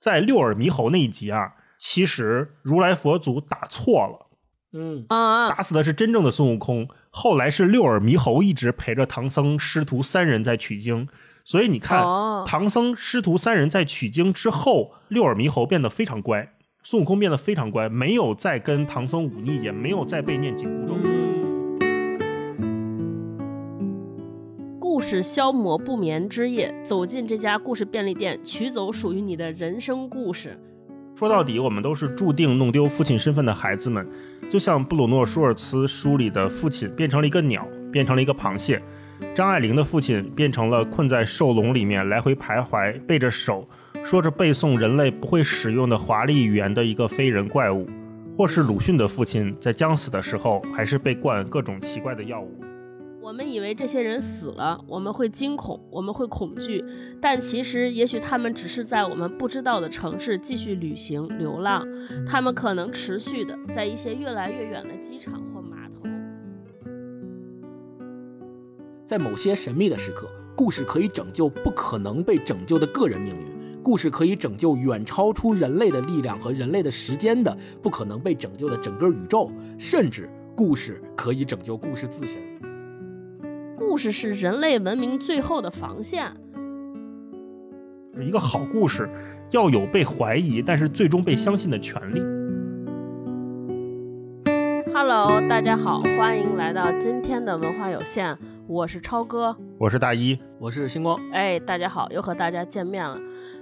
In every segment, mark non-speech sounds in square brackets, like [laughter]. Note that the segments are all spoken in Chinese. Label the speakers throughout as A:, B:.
A: 在六耳猕猴那一集啊，其实如来佛祖打错了，
B: 嗯
C: 啊，
A: 打死的是真正的孙悟空。后来是六耳猕猴一直陪着唐僧师徒三人在取经，所以你看，
C: 哦
A: 唐僧师徒三人在取经之后，六耳猕猴变得非常乖，孙悟空变得非常乖，没有再跟唐僧忤逆，也没有再被念紧箍咒。
C: 是消磨不眠之夜，走进这家故事便利店，取走属于你的人生故事。
A: 说到底，我们都是注定弄丢父亲身份的孩子们，就像布鲁诺·舒尔茨书里的父亲变成了一个鸟，变成了一个螃蟹；张爱玲的父亲变成了困在兽笼里面来回徘徊、背着手说着背诵人类不会使用的华丽语言的一个非人怪物；或是鲁迅的父亲在将死的时候，还是被灌各种奇怪的药物。
C: 我们以为这些人死了，我们会惊恐，我们会恐惧，但其实也许他们只是在我们不知道的城市继续旅行、流浪，他们可能持续的在一些越来越远的机场或码头。
B: 在某些神秘的时刻，故事可以拯救不可能被拯救的个人命运，故事可以拯救远超出人类的力量和人类的时间的不可能被拯救的整个宇宙，甚至故事可以拯救故事自身。
C: 故事是人类文明最后的防线。
A: 一个好故事要有被怀疑，但是最终被相信的权利。
C: Hello，大家好，欢迎来到今天的文化有限，我是超哥。
A: 我是大一，
B: 我是星光，
C: 哎，大家好，又和大家见面了。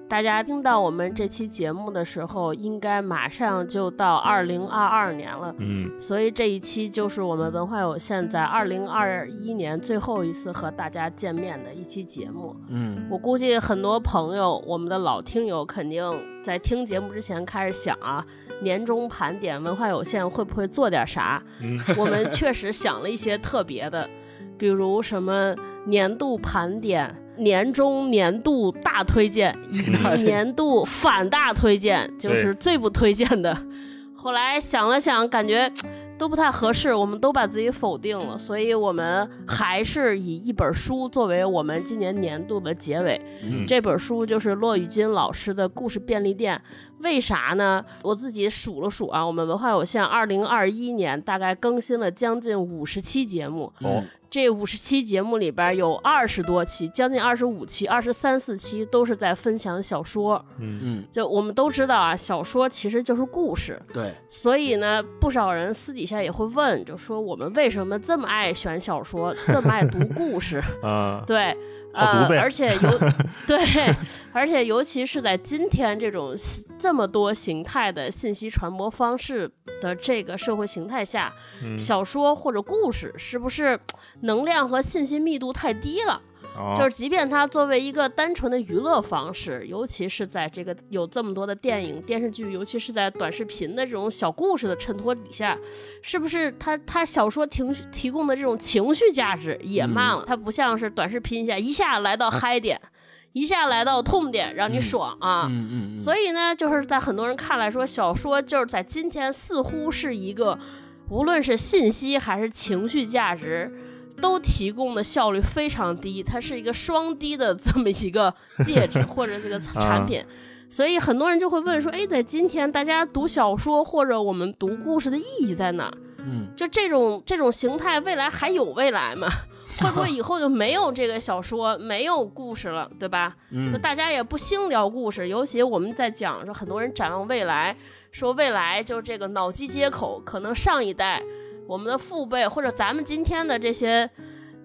C: 大家听到我们这期节目的时候，应该马上就到二零二二年了。
A: 嗯，
C: 所以这一期就是我们文化有限在二零二一年最后一次和大家见面的一期节目。
B: 嗯，
C: 我估计很多朋友，我们的老听友肯定在听节目之前开始想啊，年终盘点文化有限会不会做点啥？
A: 嗯
C: 我们确实想了一些特别的，比如什么年度盘点、年终年度大推荐以及 [laughs] 年度反大推荐，就是最不推荐的。[laughs] 后来想了想，感觉都不太合适，我们都把自己否定了，所以我们还是以一本书作为我们今年年度的结尾。
A: 嗯
C: 这本书就是骆玉金老师的《故事便利店》。为啥呢？我自己数了数啊，我们文化有限二零二一年大概更新了将近五十期节目，
A: 哦，
C: 这五十期节目里边有二十多期，将近二十五期、二十三四期都是在分享小说。
A: 嗯
B: 嗯，
C: 就我们都知道啊，小说其实就是故事，
B: 对，
C: 所以呢，不少人私底下也会问，就说我们为什么这么爱选小说，这么爱读故事？[laughs]
A: 啊，
C: 对，
A: 好读呗
C: 呃，而且尤 [laughs] 对，而且尤其是在今天这种这么多形态的信息传播方式的这个社会形态下，
A: 嗯
C: 小说或者故事是不是能量和信息密度太低了？
A: 哦。
C: 就是即便它作为一个单纯的娱乐方式，尤其是在这个有这么多的电影、电视剧，尤其是在短视频的这种小故事的衬托底下，是不是它它小说提提供的这种情绪价值也慢了？它不像是短视频一下一下来到嗨点，一下来到痛点，让你爽啊！
B: 嗯嗯嗯，
C: 所以呢，就是在很多人看来说，小说就是在今天似乎是一个，无论是信息还是情绪价值，都提供的效率非常低，它是一个双低的这么一个 [laughs] 介质或者这个产品。所以很多人就会问说，哎，在今天大家读小说或者我们读故事的意义在哪儿？
B: 嗯
C: 就这种这种形态，未来还有未来吗？[laughs] 会不会以后就没有这个小说，没有故事了，对吧？就
B: 嗯
C: 大家也不兴聊故事，尤其我们在讲说，很多人展望未来，说未来就这个脑机接口，可能上一代我们的父辈或者咱们今天的这些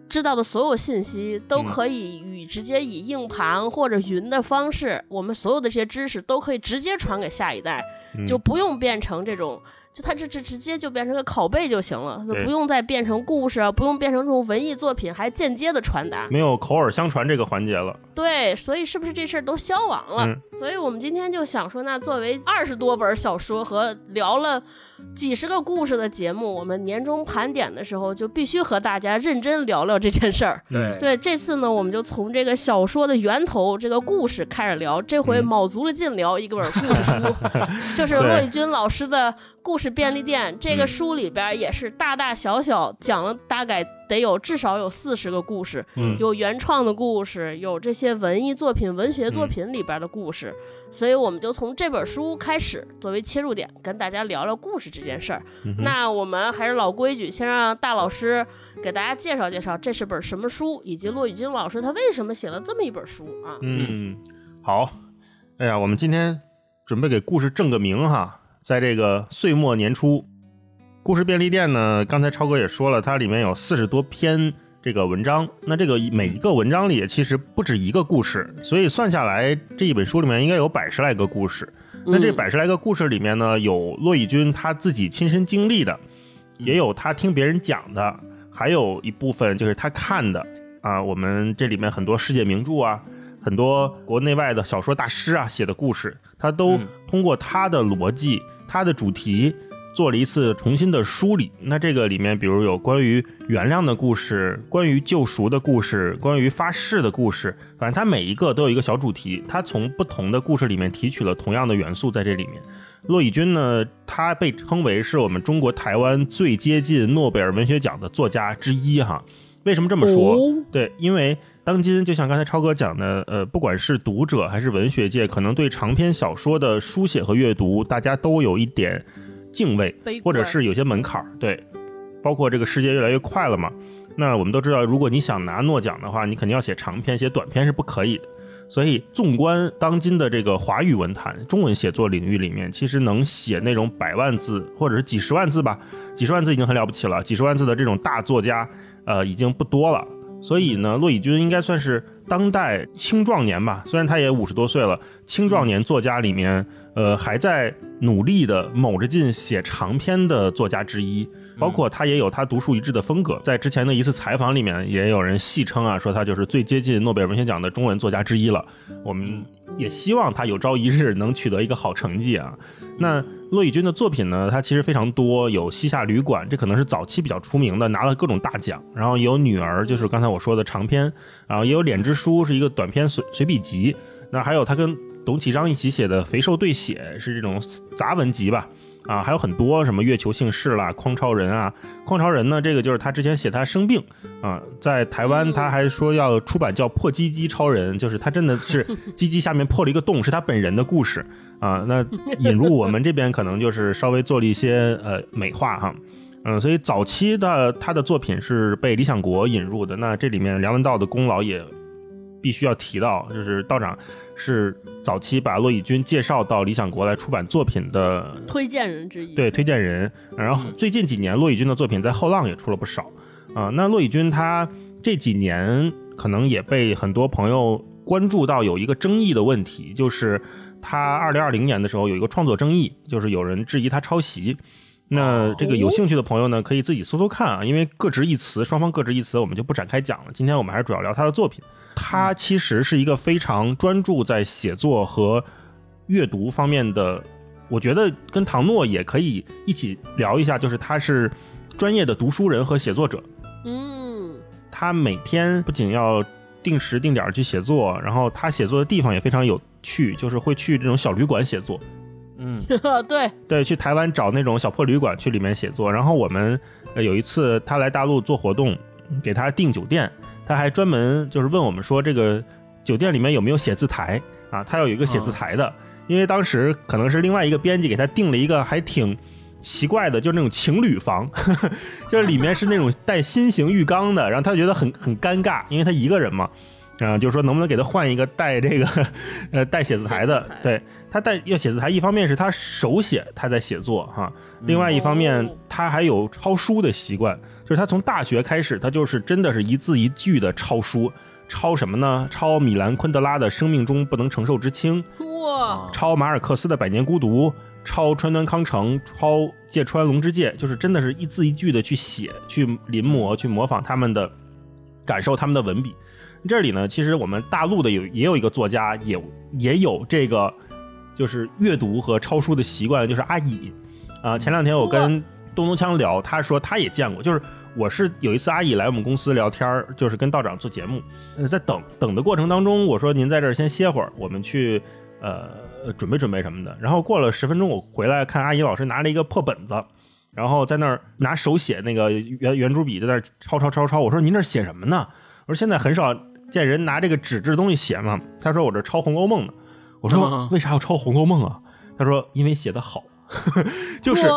C: 知道的所有信息，都
A: 嗯
C: 可以与直接以硬盘或者云的方式，我们所有的这些知识都可以直接传给下一代，
A: 嗯
C: 就不用变成这种。就它这这直接就变成个拷贝就行了，就不用再变成故事啊，不用变成这种文艺作品，还间接的传达。
A: 没有口耳相传这个环节了。
C: 对，所以是不是这事儿都消亡了？
A: 嗯
C: 所以我们今天就想说，那作为二十多本小说和聊了几十个故事的节目，我们年终盘点的时候就必须和大家认真聊聊这件事儿。
B: 对
C: 对，这次呢，我们就从这个小说的源头这个故事开始聊，这回
A: 嗯
C: 卯足了劲聊一个本故事书，[laughs] 就是
A: 对
C: 骆以军老师的《故事便利店》。这个
A: 嗯
C: 书里边也是大大小小讲了大概得有至少有四十个故事，
A: 嗯
C: 有原创的故事，有这些文艺作品、文学作品里边的故事，所以我们就从这本书开始作为切入点，跟大家聊聊故事这件事儿。
A: 嗯
C: 那我们还是老规矩，先让大老师给大家介绍介绍这是本什么书，以及骆以军老师他为什么写了这么一本书啊？
A: 嗯，好。哎呀，我们今天准备给故事正个名哈，在这个岁末年初，故事便利店呢，刚才超哥也说了，它里面有四十多篇这个文章。那这个每一个文章里其实不止一个故事，所以算下来这一本书里面应该有百十来个故事。那这
C: 嗯
A: 百十来个故事里面呢，有骆以军他自己亲身经历的，也有他听别人讲的，还有一部分就是他看的啊。我们这里面很多世界名著啊，很多国内外的小说大师啊写的故事，他都
B: 嗯
A: 通过他的逻辑、他的主题做了一次重新的梳理。那这个里面，比如有关于原谅的故事，关于救赎的故事，关于发誓的故事，反正它每一个都有一个小主题，它从不同的故事里面提取了同样的元素在这里面。骆以军呢，他被称为是我们中国台湾最接近诺贝尔文学奖的作家之一哈。为什么这么说？
C: 哦
A: 对，因为当今就像刚才超哥讲的，呃，不管是读者还是文学界，可能对长篇小说的书写和阅读，大家都有一点敬畏，或者是有些门槛儿。对，包括这个世界越来越快了嘛。那我们都知道，如果你想拿诺奖的话，你肯定要写长篇，写短篇是不可以的。所以，纵观当今的这个华语文坛、中文写作领域里面，其实能写那种百万字或者是几十万字吧，几十万字已经很了不起了。几十万字的这种大作家，呃，已经不多了。所以呢，骆以军应该算是当代青壮年吧，虽然他也五十多岁了，青壮年作家里面，呃，还在努力的卯着劲写长篇的作家之一。包括他也有他独树一帜的风格，在之前的一次采访里面，也有人戏称啊，说他就是最接近诺贝尔文学奖的中文作家之一了。我们也希望他有朝一日能取得一个好成绩啊。那骆以军的作品呢，他其实非常多，有《西夏旅馆》，这可能是早期比较出名的，拿了各种大奖。然后有《女儿》，就是刚才我说的长篇，然后也有《脸之书》，是一个短篇随随笔集。那还有他跟董启章一起写的《肥瘦对写》，是这种杂文集吧。啊，还有很多什么月球姓氏啦、匡超人啊，匡超人呢，这个就是他之前写他生病啊，在台湾他还说要出版叫《破鸡鸡超人》，就是他真的是 [laughs] 鸡鸡下面破了一个洞，是他本人的故事啊。那引入我们这边可能就是稍微做了一些呃美化哈。嗯，所以早期的他的作品是被理想国引入的，那这里面梁文道的功劳也必须要提到，就是道长是早期把骆以军介绍到理想国来出版作品的
C: 推荐人之一。
A: 对推荐人。然后最近几年，骆以军的作品在后浪也出了不少啊、那骆以军他这几年可能也被很多朋友关注到有一个争议的问题，就是他二零二零年的时候有一个创作争议，就是有人质疑他抄袭。那这个有兴趣的朋友呢，可以自己搜搜看啊，因为各执一词，双方各执一词，我们就不展开讲了。今天我们还是主要聊他的作品。他其实是一个非常专注在写作和阅读方面的，我觉得跟唐诺也可以一起聊一下，就是他是专业的读书人和写作者。
C: 嗯，
A: 他每天不仅要定时定点儿去写作，然后他写作的地方也非常有趣，就是会去这种小旅馆写作。
B: 嗯 [laughs]
C: 对，
A: 对，去台湾找那种小破旅馆去里面写作。然后我们、呃、有一次他来大陆做活动，给他订酒店，他还专门就是问我们说，这个酒店里面有没有写字台啊？他要有一个写字台的，因为当时可能是另外一个编辑给他订了一个还挺奇怪的，就是那种情侣房，[laughs] 就是里面是那种带新型浴缸的，然后他就觉得很很尴尬，因为他一个人嘛。啊、就说能不能给他换一个带这个，呃，带写字台的
C: 台？
A: 对他带要写字台，一方面是他手写他在写作哈，另外一方面
C: 哦
A: 他还有抄书的习惯，就是他从大学开始，他就是真的是一字一句的抄书，抄什么呢？抄米兰昆德拉的《生命中不能承受之轻》，
C: 哇，
A: 抄马尔克斯的《百年孤独》，抄川端康成，抄芥川龙之介，就是真的是一字一句的去写、去临摹、去模仿他们的，感受他们的文笔。这里呢，其实我们大陆的有也有一个作家，也也有这个就是阅读和抄书的习惯，就是阿乙啊、前两天我跟东东锵聊，他说他也见过，就是我是有一次阿乙来我们公司聊天儿就是跟道长做节目，呃，在等等的过程当中，我说您在这儿先歇会儿，我们去呃准备准备什么的。然后过了十分钟，我回来看阿姨老师拿了一个破本子，然后在那儿拿手写那个圆圆珠笔在那儿抄抄抄抄。我说您这写什么呢？我说现在很少见人拿这个纸质东西写嘛。他说我这抄《红楼梦》呢。我说为啥要抄《红楼梦》啊？他说因为写的好，[laughs] 就是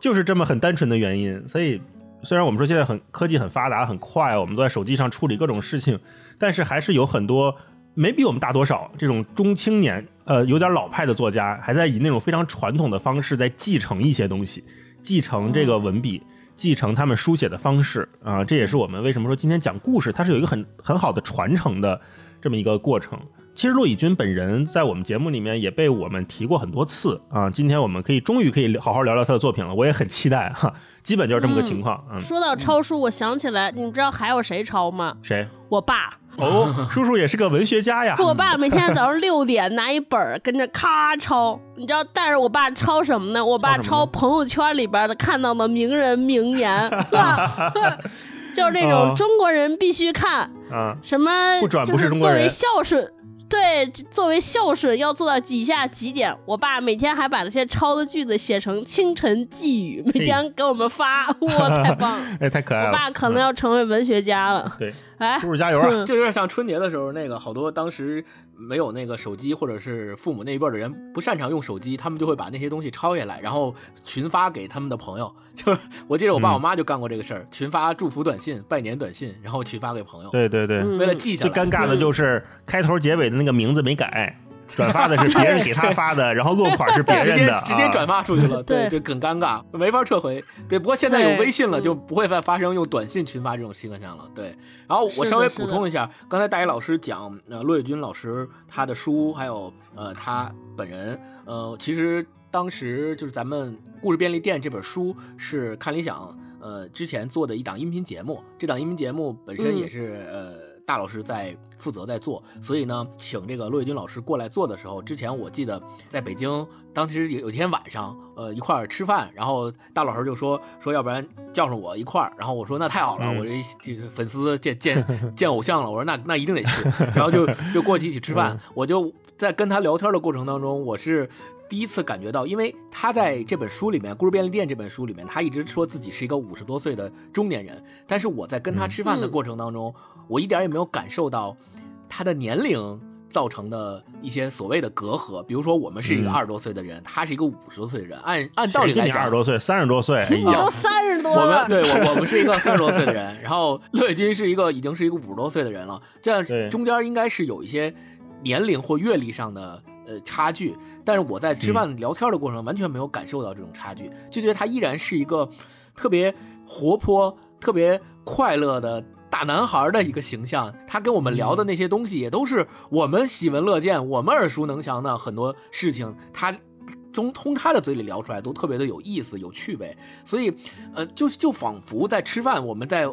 A: 就是这么很单纯的原因。所以虽然我们说现在很科技很发达很快，我们都在手机上处理各种事情，但是还是有很多没比我们大多少这种中青年呃有点老派的作家，还在以那种非常传统的方式在继承一些东西。继承这个文笔，继承他们书写的方式啊，这也是我们为什么说今天讲故事，它是有一个很很好的传承的这么一个过程。其实骆以军本人在我们节目里面也被我们提过很多次啊，今天我们可以终于可以好好聊聊他的作品了，我也很期待哈。基本就是这么个情况。嗯，
C: 说到抄书，我想起来，你们知道还有谁抄吗？
A: 谁？
C: 我爸。
A: 哦，叔叔也是个文学家呀。[laughs]
C: 我爸每天早上六点拿一本儿跟着咔抄，你知道？但是我爸抄什么呢？我爸抄朋友圈里边的看到的名人名言 [laughs] [laughs] 就是那种中国人必须看啊，什么
A: 不转不是中国人，
C: 作为孝顺。对，作为孝顺要做到以下几点。我爸每天还把那些抄的句子写成清晨寄语，每天给我们发，哇，太棒了！[laughs]
A: 哎，太可爱了。
C: 我爸可能要成为文学家了。
A: 对，
C: 哎，
A: 叔叔加油啊！
B: 就有点像春节的时候，那个好多当时。没有那个手机，或者是父母那一辈的人不擅长用手机，他们就会把那些东西抄下来，然后群发给他们的朋友。就是我记得我爸我妈就干过这个事儿，群发祝福短信、拜年短信，然后群发给朋友。
A: 对对对，
B: 为了记下来。
A: 最尴尬的就是开头结尾的那个名字没改。转发的是别人给他发的，然后落款是别人的，
B: 直接转发出去了，对，就很尴尬，没法撤回。对，不过现在有微信了，就不会再发生用短信群发这种现象了。对，然后我稍微补充一下，刚才大一老师讲，呃，骆玉军老师他的书，还有呃他本人，呃，其实当时就是咱们故事便利店这本书是看理想呃之前做的一档音频节目，这档音频节目本身也是呃。大老师在负责在做，所以呢，请这个骆伟军老师过来做的时候，之前我记得在北京，当时有有一天晚上，呃，一块儿吃饭，然后大老师就说说，要不然叫上我一块儿，然后我说那太好了，我这这个粉丝见见 [laughs] 见偶像了，我说那那一定得去，然后就就过去一起吃饭，我就在跟他聊天的过程当中，我是。第一次感觉到，因为他在这本书里面，《故事便利店》这本书里面，他一直说自己是一个五十多岁的中年人。但是我在跟他吃饭的过程当中，我一点也没有感受到他的年龄造成的一些所谓的隔阂。比如说，我们是一个二十多岁的人，他是一个五十多岁的人。按按道理来讲，
A: 二十多岁、三十多岁，
C: 我都三十多
B: 了。我们对我我们是一个三十多岁的人，然后乐金是一个已经是一个五十多岁的人了。这样中间应该是有一些年龄或阅历上的。呃，差距，但是我在吃饭聊天的过程完全没有感受到这种差距，就觉得他依然是一个特别活泼、特别快乐的大男孩的一个形象。他跟我们聊的那些东西，也都是我们喜闻乐见、我们耳熟能详的很多事情。他从从他的嘴里聊出来，都特别的有意思、有趣味。所以，呃，就就仿佛在吃饭，我们在。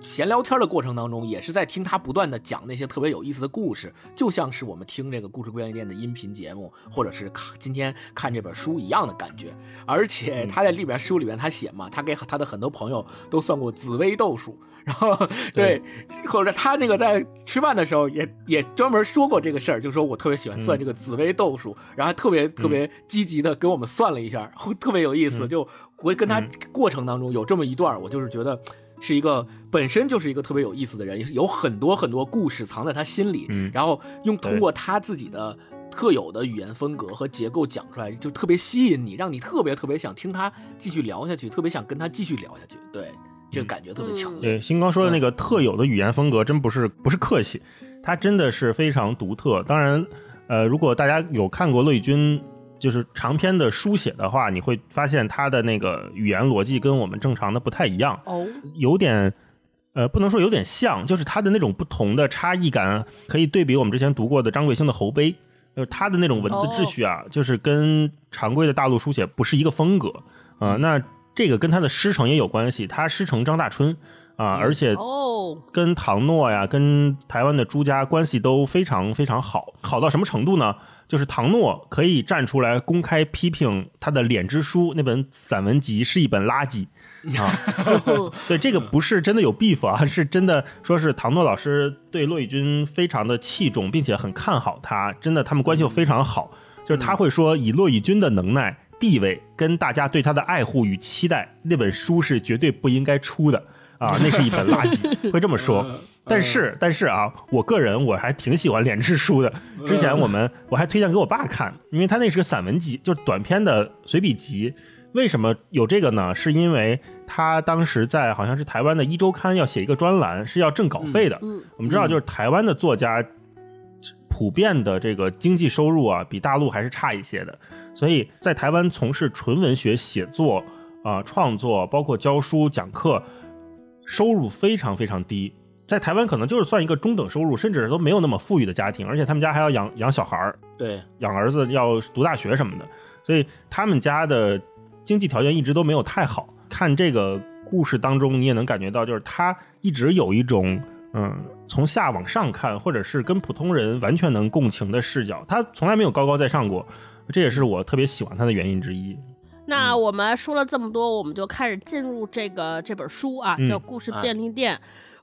B: 闲聊天的过程当中，也是在听他不断的讲那些特别有意思的故事，就像是我们听这个故事便利店的音频节目，或者是看今天看这本书一样的感觉。而且他在里边书里面他写嘛，他给他的很多朋友都算过紫微斗数，然后对，或者他那个在吃饭的时候也也专门说过这个事儿，就说我特别喜欢算这个紫微斗数，然后特别特别积极的给我们算了一下，[laughs] 特别有意思。就我跟他过程当中有这么一段，我就是觉得。是一个本身就是一个特别有意思的人，有很多很多故事藏在他心里，然后用通过他自己的特有的语言风格和结构讲出来，就特别吸引你，让你特别特别想听他继续聊下去，特别想跟他继续聊下去。对，这个感觉特别强烈。
A: 对，新光说的那个特有的语言风格，真不是不是客气，他真的是非常独特。当然，呃，如果大家有看过乐宇君。就是长篇的书写的话，你会发现它的那个语言逻辑跟我们正常的不太一样，
C: 哦，
A: 有点，呃，不能说有点像，就是它的那种不同的差异感，可以对比我们之前读过的张贵兴的《侯碑》，就是他的那种文字秩序啊，就是跟常规的大陆书写不是一个风格啊。那这个跟他的师承也有关系，他师承张大春啊，而且
C: 哦，
A: 跟唐诺呀，跟台湾的朱家关系都非常非常好，好到什么程度呢？就是唐诺可以站出来公开批评他的《脸之书》那本散文集是一本垃圾 [laughs] 啊！对，这个不是真的有 beef 啊，是真的说是唐诺老师对骆以军非常的器重，并且很看好他，真的他们关系又非常好。就是他会说，以骆以军的能耐地位跟大家对他的爱护与期待，那本书是绝对不应该出的啊！[laughs] 那是一本垃圾，[laughs] 会这么说。但是，但是啊，我个人我还挺喜欢连志书的。之前我们我还推荐给我爸看，因为他那是个散文集，就是短篇的随笔集。为什么有这个呢？是因为他当时在好像是台湾的一周刊要写一个专栏，是要挣稿费的。
C: 嗯，
A: 我们知道，就是台湾的作家普遍的这个经济收入啊，比大陆还是差一些的。所以在台湾从事纯文学写作啊、创作，包括教书讲课，收入非常非常低。在台湾可能就是算一个中等收入，甚至都没有那么富裕的家庭，而且他们家还要养养小孩儿，
B: 对，
A: 养儿子要读大学什么的，所以他们家的经济条件一直都没有太好。看这个故事当中，你也能感觉到，就是他一直有一种嗯从下往上看，或者是跟普通人完全能共情的视角。他从来没有高高在上过，这也是我特别喜欢他的原因之一。
C: 那我们说了这么多，我们就开始进入这个这本书啊，
A: 嗯。
C: 叫《故事便利店》。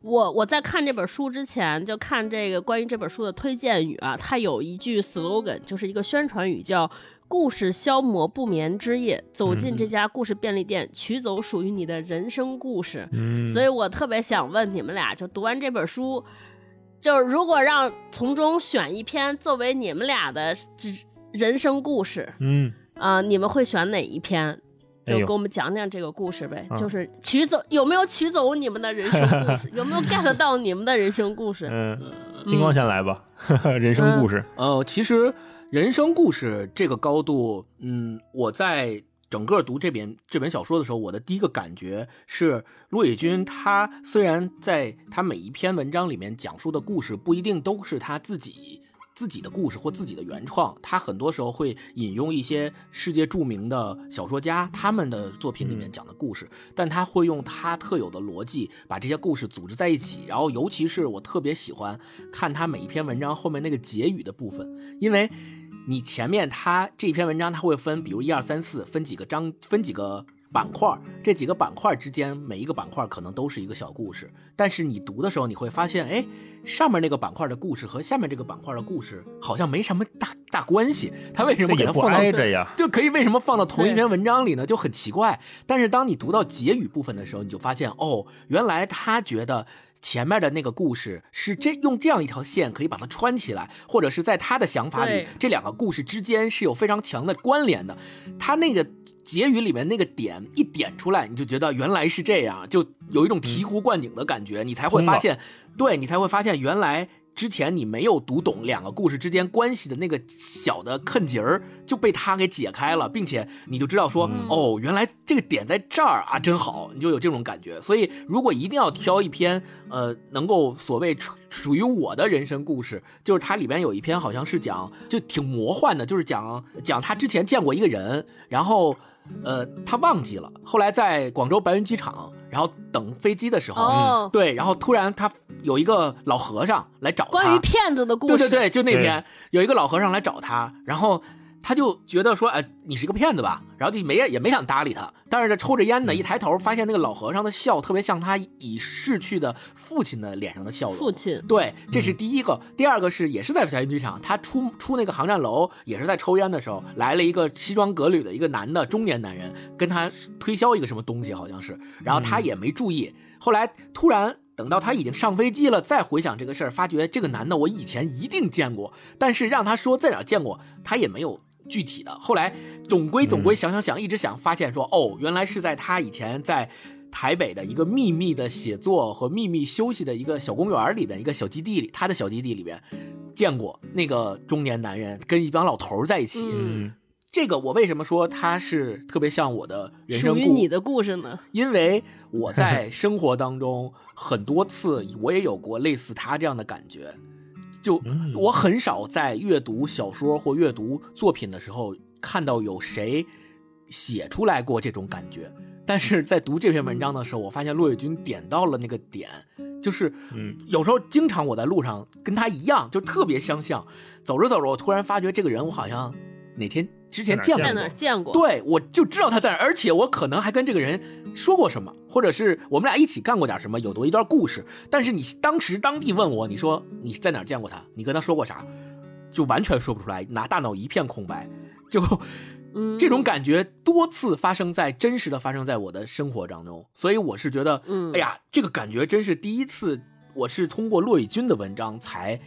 C: 我我在看这本书之前，就看这个关于这本书的推荐语啊，它有一句 slogan，就是一个宣传语，叫“故事消磨不眠之夜，走进这家故事便利店，取走属于你的人生故事”。
A: 嗯，
C: 所以我特别想问你们俩，就读完这本书，就是如果让从中选一篇作为你们俩的人生故事，
A: 嗯，
C: 啊、你们会选哪一篇？就给我们讲讲这个故事呗，
A: 啊
C: 就是取走有没有取走你们的人生故事，有没有 [laughs] get 到你们的人生故事？
A: 嗯，金光先来吧，[laughs] 人生故事。
B: 呃，其实人生故事这个高度，嗯，我在整个读这本这本小说的时候，我的第一个感觉是，骆以军他虽然在他每一篇文章里面讲述的故事不一定都是他自己。自己的故事或自己的原创，他很多时候会引用一些世界著名的小说家他们的作品里面讲的故事，但他会用他特有的逻辑把这些故事组织在一起。然后，尤其是我特别喜欢看他每一篇文章后面那个结语的部分，因为你前面他这篇文章他会分，比如一二三四，分几个章，分几个。板块，这几个板块之间，每一个板块可能都是一个小故事，但是你读的时候，你会发现，哎，上面那个板块的故事和下面这个板块的故事好像没什么大大关系，他为什么给它放到
A: 挨着呀。
B: 就可以为什么放到同一篇文章里呢？就很奇怪。但是当你读到结语部分的时候，你就发现哦，原来他觉得前面的那个故事是这用这样一条线可以把它穿起来，或者是在他的想法里，这两个故事之间是有非常强的关联的。他那个结语里面那个点一点出来，你就觉得原来是这样，就有一种醍醐灌顶的感觉，你才会发现，对你才会发现原来。之前你没有读懂两个故事之间关系的那个小的坑节儿就被他给解开了，并且你就知道说，
C: 嗯
B: 哦，原来这个点在这儿啊，真好，你就有这种感觉。所以，如果一定要挑一篇，呃，能够所谓属属于我的人生故事，就是它里边有一篇好像是讲就挺魔幻的，就是讲讲他之前见过一个人，然后。呃，他忘记了。后来在广州白云机场，然后等飞机的时候，
C: 哦，
B: 对，然后突然他有一个老和尚来找他，
C: 关于骗子的故事，
B: 对对对，就那天有一个老和尚来找他，然后他就觉得说，哎，你是一个骗子吧？然后就没也没想搭理他，但是他抽着烟呢，一抬头发现那个老和尚的笑特别像他已逝去的父亲的脸上的笑容。
C: 父亲，
B: 对，这是第一个。第二个是也是在小云剧场，他出出那个航站楼，也是在抽烟的时候，来了一个西装革履的一个男的中年男人，跟他推销一个什么东西，好像是，然后他也没注意，后来突然。等到他已经上飞机了，再回想这个事儿，发觉这个男的我以前一定见过，但是让他说在哪见过，他也没有具体的。后来总归总归想想想，一直想发现说，哦，原来是在他以前在台北的一个秘密的写作和秘密休息的一个小公园里边一个小基地里，他的小基地里边见过那个中年男人跟一帮老头在一起。
C: 嗯
A: 嗯
B: 这个我为什么说他是特别像我的人生故
C: 属于你的故事呢？
B: 因为我在生活当中很多次，我也有过类似他这样的感觉。就
A: 嗯。
B: 我很少在阅读小说或阅读作品的时候看到有谁写出来过这种感觉，但是在读这篇文章的时候，我发现骆玉军点到了那个点，就是
A: 嗯。
B: 有时候经常我在路上跟他一样，就特别相像。走着走着，我突然发觉这个人我好像哪天之前见过
C: 在哪儿见过？
B: 对，我就知道他在哪儿，而且我可能还跟这个人说过什么，或者是我们俩一起干过点什么，有过一段故事。但是你当时当地问我，你说你在哪儿见过他，你跟他说过啥，就完全说不出来，拿大脑一片空白。就
C: 嗯，[laughs]
B: 这种感觉多次发生在真实的发生在我的生活当中，所以我是觉得，
C: 嗯
B: 哎呀，这个感觉真是第一次，我是通过骆以军的文章才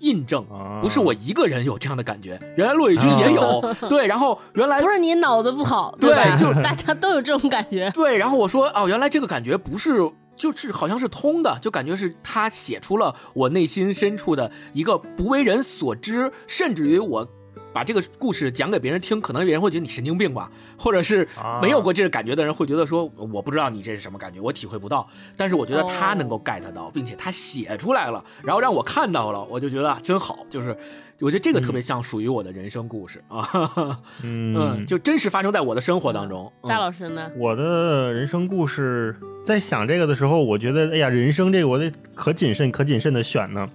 B: 印证，
A: 啊。
B: 不是我一个人有这样的感觉，原来骆以军也有，[laughs] 对，然后原来
C: 不是你脑子不好，
B: 对
C: 吧？
B: 就 [laughs]
C: 大家都有这种感觉。
B: 对，然后我说哦，原来这个感觉不是，就是好像是通的，就感觉是他写出了我内心深处的一个不为人所知，甚至于我把这个故事讲给别人听，可能别人会觉得你神经病吧，或者是
A: 啊
B: 没有过这个感觉的人会觉得说我不知道你这是什么感觉，我体会不到。但是我觉得他能够 get 到，并且他写出来了，然后让我看到了，我就觉得啊真好，就是我觉得这个特别像属于我的人生故事啊，
A: 嗯
B: 嗯，就真实发生在我的生活当中。嗯
C: 大老师呢？
A: 我的人生故事，在想这个的时候，我觉得，哎呀，人生这个我得可谨慎、可谨慎的选呢。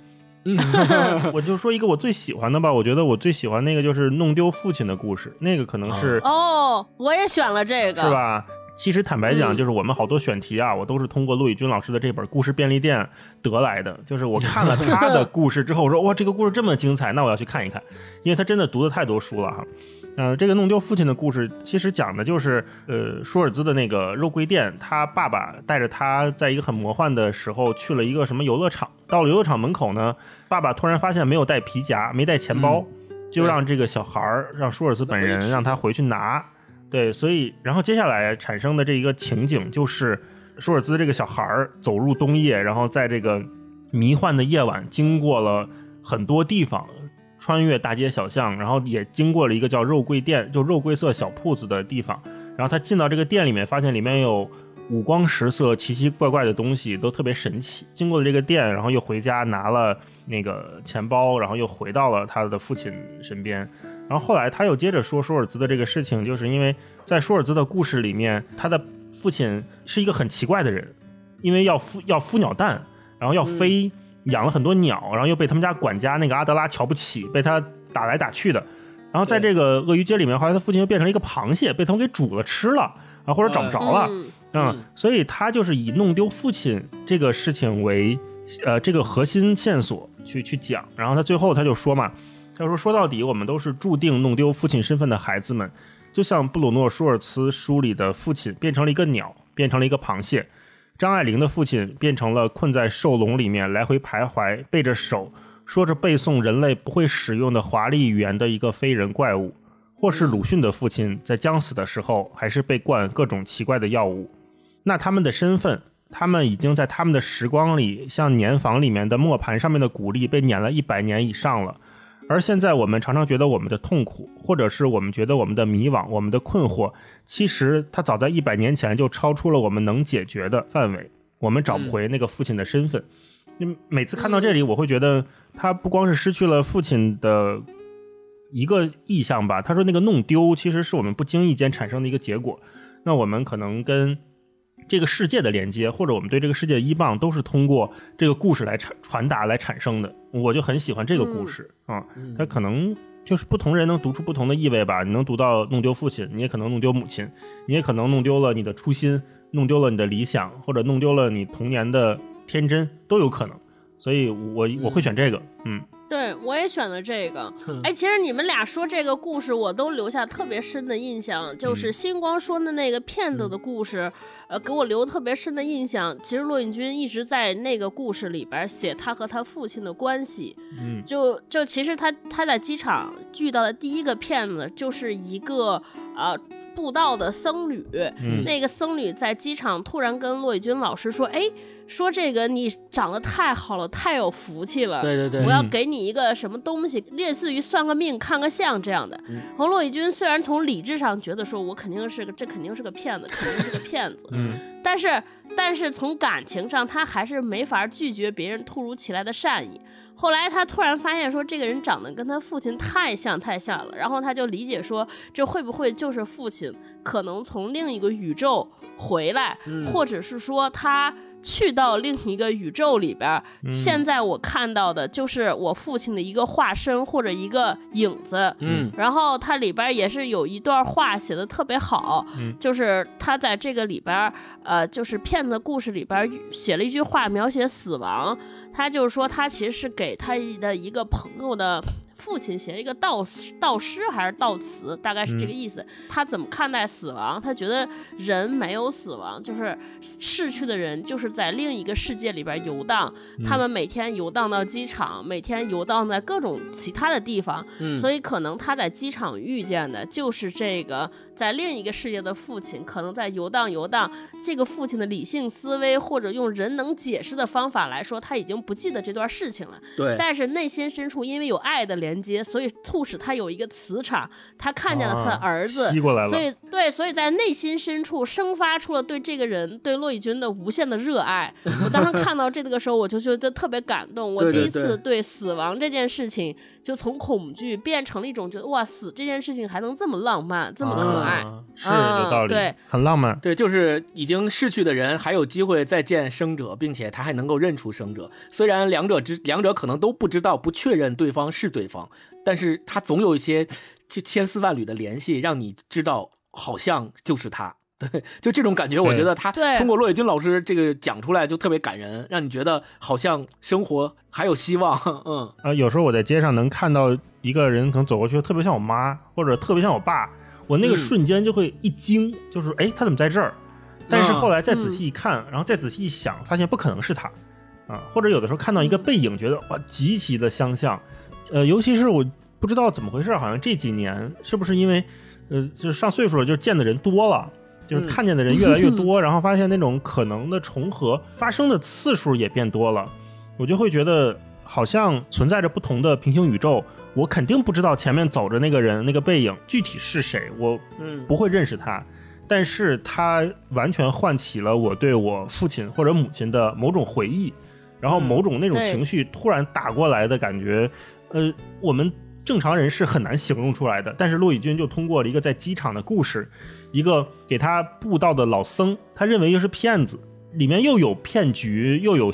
B: 嗯 [laughs]
A: 我就说一个我最喜欢的吧，我觉得我最喜欢那个就是弄丢父亲的故事，那个可能是、
C: 哦，我也选了这个，
A: 是？吧？其实坦白讲，
C: 嗯
A: 就是我们好多选题啊，我都是通过陆宇军老师的这本《故事便利店》得来的。就是我看了他的 [laughs] 故事之后，我说哇，这个故事这么精彩，那我要去看一看，因为他真的读的太多书了哈。呃，这个弄丢父亲的故事，其实讲的就是，呃，舒尔兹的那个肉桂店，他爸爸带着他在一个很魔幻的时候去了一个什么游乐场，到了游乐场门口呢，爸爸突然发现没有带皮夹，没带钱包，就让这个小孩儿，让舒尔兹本人让他回去拿。对，所以然后接下来产生的这一个情景就是，舒尔兹这个小孩儿走入冬夜，然后在这个迷幻的夜晚，经过了很多地方，穿越大街小巷，然后也经过了一个叫肉桂店，就肉桂色小铺子的地方。然后他进到这个店里面，发现里面有五光十色、奇奇怪怪的东西，都特别神奇。经过了这个店，然后又回家拿了那个钱包，然后又回到了他的父亲身边。然后后来他又接着说舒尔兹的这个事情，就是因为在舒尔兹的故事里面，他的父亲是一个很奇怪的人，因为要孵要孵鸟蛋，然后要飞，养了很多鸟，然后又被他们家管家那个阿德拉瞧不起，被他打来打去的。然后在这个鳄鱼街里面，后来他父亲又变成了一个螃蟹，被他们给煮了吃了，啊或者找不着了。
C: 嗯
A: 嗯
B: 嗯，
A: 所以他就是以弄丢父亲这个事情为呃这个核心线索去去讲，然后他最后他就说嘛，他说说到底我们都是注定弄丢父亲身份的孩子们，就像布鲁诺·舒尔茨书里的父亲变成了一个鸟，变成了一个螃蟹，张爱玲的父亲变成了困在兽笼里面来回徘徊，背着手说着背诵人类不会使用的华丽语言的一个非人怪物。或是鲁迅的父亲在将死的时候，还是被灌各种奇怪的药物。那他们的身份，他们已经在他们的时光里，像碾房里面的磨盘上面的谷粒，被碾了一百年以上了。而现在，我们常常觉得我们的痛苦，或者是我们觉得我们的迷惘、我们的困惑，其实它早在一百年前就超出了我们能解决的范围。我们找不回那个父亲的身份。嗯，每次看到这里，我会觉得他不光是失去了父亲的一个意象吧。他说那个弄丢，其实是我们不经意间产生的一个结果。那我们可能跟这个世界的连接，或者我们对这个世界的依傍，都是通过这个故事来传传达、来产生的。我就很喜欢这个故事啊，
B: 嗯
A: 它可能就是不同人能读出不同的意味吧。你能读到弄丢父亲，你也可能弄丢母亲，你也可能弄丢了你的初心，弄丢了你的理想，或者弄丢了你童年的天真，都有可能。所以我我会选这个，嗯
C: 对，我也选了这个。
B: 哼
C: 哎，其实你们俩说这个故事，我都留下特别深的印象。就是
A: 嗯
C: 星光说的那个骗子的故事，呃，给我留特别深的印象。其实骆颖君一直在那个故事里边写他和他父亲的关系。
A: 嗯
C: 就就其实他他在机场遇到的第一个骗子，就是一个呃布道的僧侣。
A: 嗯
C: 那个僧侣在机场突然跟骆以军老师说：“哎，说这个你长得太好了，太有福气了。”
B: 对对对
C: 我，要
A: 嗯
C: 给你一个什么东西，类似于算个命、看个相这样的。
B: 嗯
C: 然后骆以军虽然从理智上觉得说，我肯定是个，这肯定是个骗子，肯定是个骗子，
A: 嗯
C: 但是但是从感情上，他还是没法拒绝别人突如其来的善意。后来他突然发现说，这个人长得跟他父亲太像太像了，然后他就理解说，这会不会就是父亲可能从另一个宇宙回来，
B: 嗯
C: 或者是说他去到另一个宇宙里边，
A: 嗯
C: 现在我看到的就是我父亲的一个化身或者一个影子。
B: 嗯
C: 然后它里边也是有一段话写的特别好，
A: 嗯
C: 就是他在这个里边，呃，就是骗子故事里边写了一句话，描写死亡。他就是说，他其实是给他的一个朋友的父亲写了一个悼悼诗还是悼词，大概是这个意思。他怎么看待死亡？他觉得人没有死亡，就是逝去的人就是在另一个世界里边游荡，他们每天游荡到机场，每天游荡在各种其他的地方，所以可能他在机场遇见的就是这个。在另一个世界的父亲，可能在游荡游荡。这个父亲的理性思维，或者用人能解释的方法来说，他已经不记得这段事情了。
B: 对。
C: 但是内心深处，因为有爱的连接，所以促使他有一个磁场。他看见了他的儿子，
A: 吸过来了。
C: 所以，对，所以在内心深处生发出了对这个人、对骆以军的无限的热爱。我当时看到这个时候，我就觉得特别感动。我第一次对死亡这件事情。就从恐惧变成了一种觉得哇死这件事情还能这么浪漫这么可爱，
A: 是有道理，
C: 对，
A: 很浪漫，
B: 对，就是已经逝去的人还有机会再见生者，并且他还能够认出生者。虽然两者之两者可能都不知道不确认对方是对方，但是他总有一些就千丝万缕的联系，让你知道好像就是他。[laughs] 对，就这种感觉，我觉得他通过骆以军老师这个讲出来就特别感人，让你觉得好像生活还有希望。嗯
A: 啊，有时候我在街上能看到一个人可能走过去，特别像我妈，或者特别像我爸，我那个瞬间就会一惊，就是哎，他怎么在这儿？但是后来再仔细一看，然后再仔细一想，发现不可能是他啊。或者有的时候看到一个背影，觉得哇，极其的相像。呃，尤其是我不知道怎么回事，好像这几年是不是因为呃，就是上岁数了，就见的人多了。就是看见的人越来越 [laughs] 多，然后发现那种可能的重合发生的次数也变多了，我就会觉得好像存在着不同的平行宇宙。我肯定不知道前面走着那个人那个背影具体是谁，我不会认识他，但是他完全唤起了我对我父亲或者母亲的某种回忆，然后某种那种情绪突然打过来的感觉，呃，我们正常人是很难形容出来的，但是骆以军就通过了一个在机场的故事。一个给他布道的老僧，他认为又是骗子，里面又有骗局，又有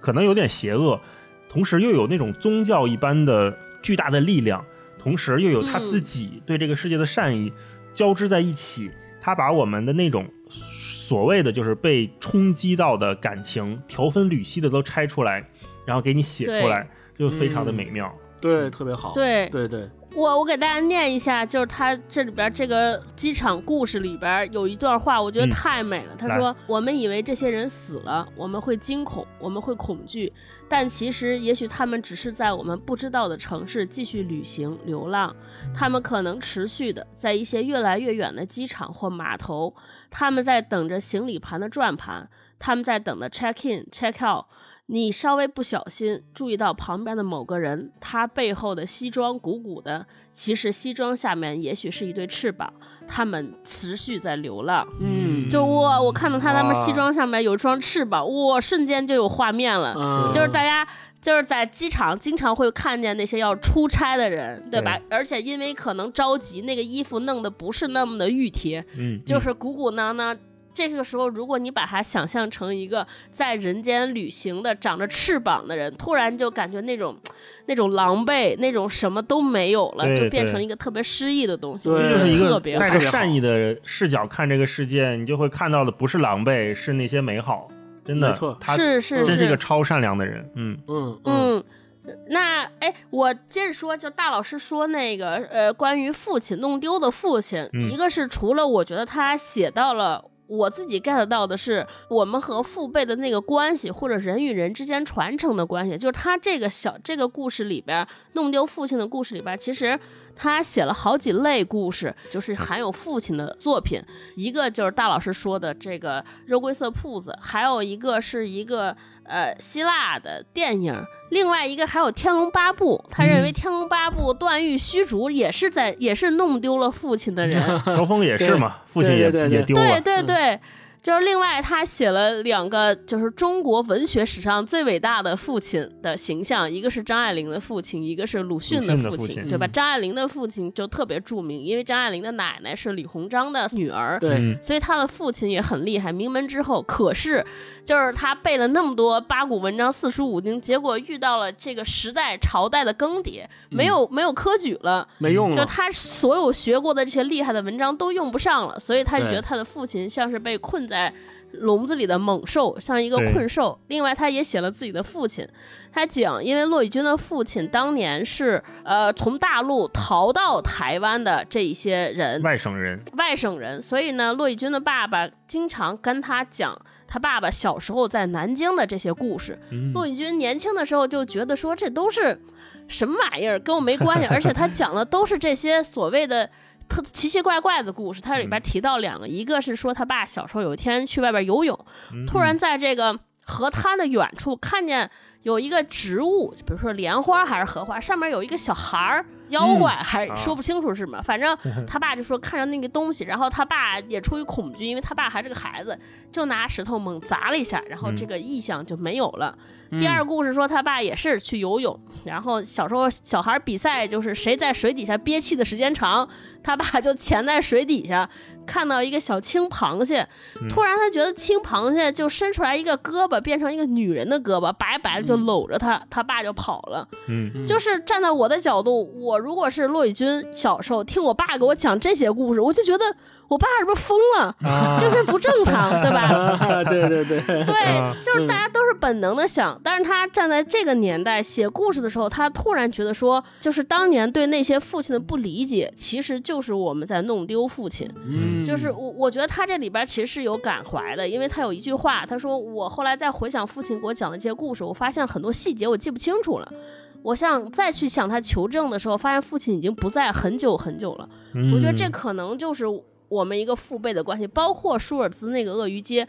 A: 可能有点邪恶，同时又有那种宗教一般的巨大的力量，同时又有他自己对这个世界的善意交织在一起。他把我们的那种所谓的就是被冲击到的感情，条分缕析的都拆出来，然后给你写出来，就非常的美妙。
B: 对，特别好。
C: 对，
B: 对，对。
C: 我我给大家念一下，就是他这里边这个机场故事里边有一段话，我觉得太美了。他说：“我们以为这些人死了，我们会惊恐，我们会恐惧，但其实也许他们只是在我们不知道的城市继续旅行流浪。他们可能持续的在一些越来越远的机场或码头，他们在等着行李盘的转盘，他们在等着 check in check out。”你稍微不小心注意到旁边的某个人，他背后的西装鼓鼓的，其实西装下面也许是一对翅膀，他们持续在流浪。
B: 嗯，
C: 就我我看到他他们西装上面有一双翅膀，我瞬间就有画面了。就是大家就是在机场经常会看见那些要出差的人，对吧？而且因为可能着急，那个衣服弄得不是那么的熨贴，
A: 嗯，
C: 就是鼓鼓囊囊。这个时候，如果你把它想象成一个在人间旅行的、长着翅膀的人，突然就感觉那种、那种狼狈，那种什么都没有了，就变成一个特别诗意的东西。
A: 这就是一个带着
B: 善
A: 意的视角看这个世界，你就会看到的不是狼狈，是那些美好。真的，他
C: 是是，
A: 真是一个超善良的人。
B: 嗯嗯
C: 嗯。那哎，我接着说，就大老师说那个呃，关于父亲弄丢的父亲，一个是除了我觉得他写到了。我自己 get 到的是，我们和父辈的那个关系，或者人与人之间传承的关系，就是他这个小这个故事里边弄丢父亲的故事里边，其实他写了好几类故事，就是含有父亲的作品。一个就是大老师说的这个肉桂色铺子，还有一个是一个。呃，希腊的电影，另外一个还有《天龙八部》，他认为《天龙八部》段誉虚竹也是在也是弄丢了父亲的人，
A: 乔峰也是嘛，父亲也也丢
C: 了，对对对。就是另外，他写了两个，就是中国文学史上最伟大的父亲的形象，一个是张爱玲的父亲，一个是鲁迅的父亲，对吧？张爱玲的父亲就特别著名，因为张爱玲的奶奶是李鸿章的女儿，
B: 对，
C: 所以他的父亲也很厉害，名门之后。可是，就是他背了那么多八股文章、四书五经，结果遇到了这个时代朝代的更迭，没有没有科举了，
B: 没用了，
C: 就他所有学过的这些厉害的文章都用不上了，所以他就觉得他的父亲像是被困。在笼子里的猛兽，像一个困兽。另外，他也写了自己的父亲，他讲，因为骆以军的父亲当年是呃从大陆逃到台湾的这一些人，
A: 外省人，
C: 外省人，所以呢，骆以军的爸爸经常跟他讲他爸爸小时候在南京的这些故事。
A: 嗯
C: 骆以军年轻的时候就觉得说这都是什么玩意儿，跟我没关系，而且他讲的都是这些所谓的。特奇奇怪怪的故事，它里边提到两个，一个是说他爸小时候有一天去外边游泳，
A: 嗯
C: 突然在这个河滩的远处看见有一个植物，比如说莲花还是荷花，上面有一个小孩儿，妖怪还
A: 啊
C: 说不清楚是什么，反正 [laughs] 他爸就说看着那个东西，然后他爸也出于恐惧，因为他爸还是个孩子，就拿石头猛砸了一下，然后这个意象就没有了。第二故事说他爸也是去游泳，然后小时候小孩比赛就是谁在水底下憋气的时间长，他爸就潜在水底下。看到一个小青螃蟹，突然他觉得青螃蟹就伸出来一个胳膊，变成一个女人的胳膊，白白的就搂着他，他爸就跑了。
A: 嗯，
C: 就是站在我的角度，我如果是骆以军小时候听我爸给我讲这些故事，我就觉得我爸是不是疯了，
A: 啊
C: 精神不正常，[laughs] 对吧？
B: 对对对，
C: 对
A: 啊，
C: 就是大家都是本能的想，但是他站在这个年代写故事的时候，他突然觉得说，就是当年对那些父亲的不理解，其实就是我们在弄丢父亲。
B: 嗯
C: 就是我，我觉得他这里边其实是有感怀的，因为他有一句话，他说我后来再回想父亲给我讲的这些故事，我发现很多细节我记不清楚了。我想再去向他求证的时候，发现父亲已经不在很久很久了。我觉得这
A: 嗯
C: 可能就是我们一个父辈的关系，包括舒尔兹那个鳄鱼街，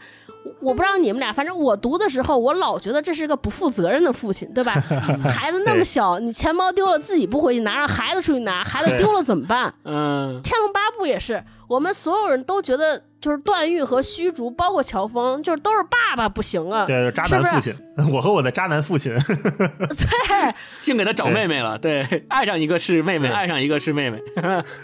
C: 我我不知道你们俩，反正我读的时候，我老觉得这是个不负责任的父亲，对吧？[laughs] 孩子那么小，你钱包丢了自己不回去拿，让孩子出去拿，孩子丢了怎么办？
B: 嗯《
C: 天龙八部》也是，我们所有人都觉得就是段誉和虚竹，包括乔峰，就是都是爸爸不行啊。
A: 对渣男父亲，[laughs] 我和我的渣男父亲 [laughs] [laughs]
C: 对，
B: 净给他找妹妹了，对，爱上一个是妹妹，爱上一个是妹妹，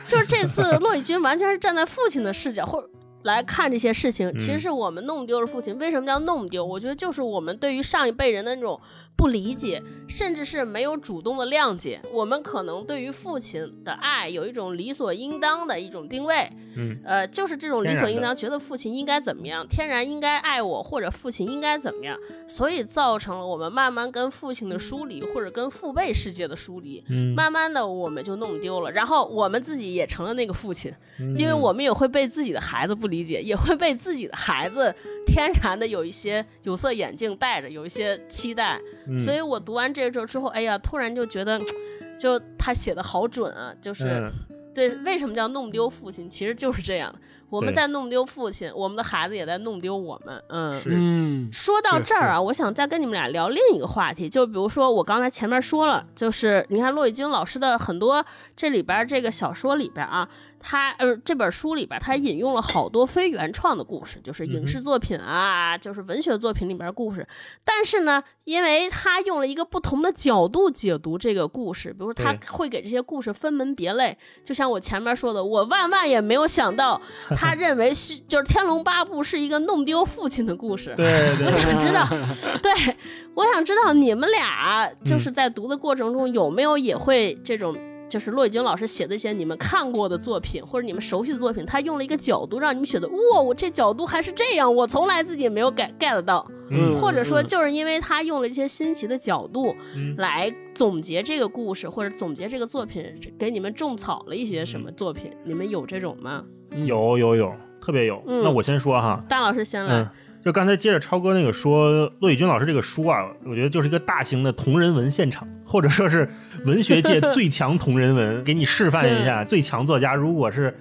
C: 就是这次骆以军完全是站在父亲的视角，或来看这些事情，其实是我们弄丢了父亲。为什么叫弄丢？我觉得就是我们对于上一辈人的那种不理解，甚至是没有主动的谅解。我们可能对于父亲的爱有一种理所应当的一种定位，
A: 嗯，
C: 呃，就是这种理所应当，觉得父亲应该怎么样，天然应该爱我，或者父亲应该怎么样，所以造成了我们慢慢跟父亲的疏离，或者跟父辈世界的疏离。
A: 嗯，
C: 慢慢的我们就弄丢了，然后我们自己也成了那个父亲，
A: 嗯
C: 因为我们也会被自己的孩子不理解，也会被自己的孩子天然的有一些有色眼镜戴着，有一些期待。
A: 嗯
C: 所以我读完这个之后，哎呀，突然就觉得，[tsk] 就他写的好准啊，就是、
A: 嗯
C: 对，为什么叫弄丢父亲？其实就是这样的，我们在弄丢父亲，我们的孩子也在弄丢我们，嗯。
B: 嗯
C: 说到这儿啊，我想再跟你们俩聊另一个话题，就比如说我刚才前面说了，就是你看骆以军老师的很多这里边这个小说里边啊，他呃这本书里边他引用了好多非原创的故事，就是影视作品啊，就是文学作品里边故事。但是呢，因为他用了一个不同的角度解读这个故事，比如说他会给这些故事分门别类，就像我前面说的，我万万也没有想到，[laughs] 他认为是就是《天龙八部》是一个弄丢父亲的故事。
A: 对对
C: 我想知道，[laughs] 对，我想知道你们俩
A: 嗯
C: 就是在读的过程中有没有也会这种，就是骆以军老师写的一些你们看过的作品或者你们熟悉的作品，他用了一个角度让你们觉得，哇，我这角度还是这样，我从来自己也没有 get get 到，
A: 嗯
C: 或者说
B: 嗯
C: 就是因为他用了一些新奇的角度
A: 嗯
C: 来总结这个故事或者总结这个作品，给你们种草了一些什
A: 嗯
C: 么作品，你们有这种吗？
A: 有有有，特别有。
C: 嗯
A: 那我先说哈，
C: 大老师先来，
A: 嗯，就刚才接着超哥那个说，骆以军老师这个书啊，我觉得就是一个大型的同人文现场，或者说是文学界 [laughs] 最强同人文，给你示范一下最强作家如果是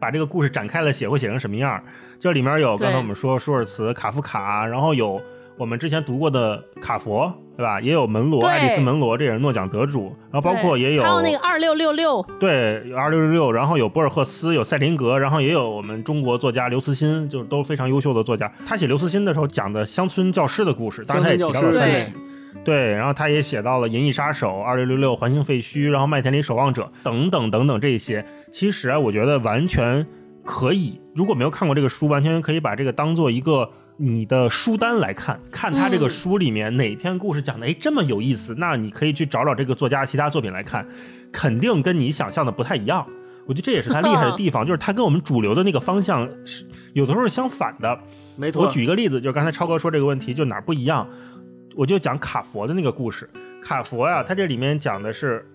A: 把这个故事展开了写，会写成什么样儿。这里面有刚才我们说舒尔茨、卡夫卡，然后有我们之前读过的卡佛，对吧？也有门罗，爱丽丝门罗，这也是诺奖得主，然后包括也有
C: 还有那个二六六六，
A: 对，有二六六六，然后有博尔赫斯，有塞林格，然后也有我们中国作家刘慈欣，就是都非常优秀的作家。他写刘慈欣的时候讲的乡村教师的故事，当然他也提到了三体，对，然后他也写到了《银翼杀手》、二六六六、环形废墟，然后麦田里守望者等等等等这些。其实啊，我觉得完全可以，如果没有看过这个书，完全可以把这个当做一个。你的书单来看，看他这个
C: 嗯
A: 书里面哪篇故事讲的哎这么有意思，那你可以去找找这个作家其他作品来看，肯定跟你想象的不太一样。我觉得这也是他厉害的地方，[laughs] 就是他跟我们主流的那个方向是有的时候是相反的。
B: 没错。
A: 我举一个例子，就是刚才超哥说这个问题，就哪儿不一样，我就讲卡佛的那个故事。卡佛呀，他这里面讲的是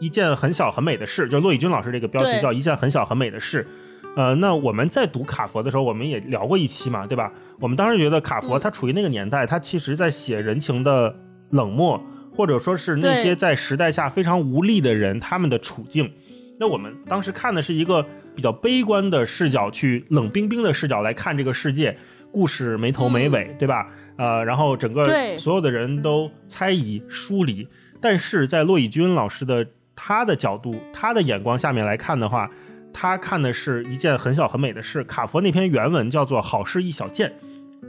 A: 一件很小很美的事，就骆以军老师这个标题叫一件很小很美的事。呃，那我们在读卡佛的时候，我们也聊过一期嘛，对吧？我们当时觉得卡佛他处于那个年代，他其实在写人情的冷漠，或者说是那些在时代下非常无力的人他们的处境。那我们当时看的是一个比较悲观的视角，去冷冰冰的视角来看这个世界，故事没头没尾，对吧？呃，然后整个所有的人都猜疑疏离，但是在骆以军老师的他的角度、他的眼光下面来看的话。他看的是一件很小很美的事。卡佛那篇原文叫做《好事一小件》，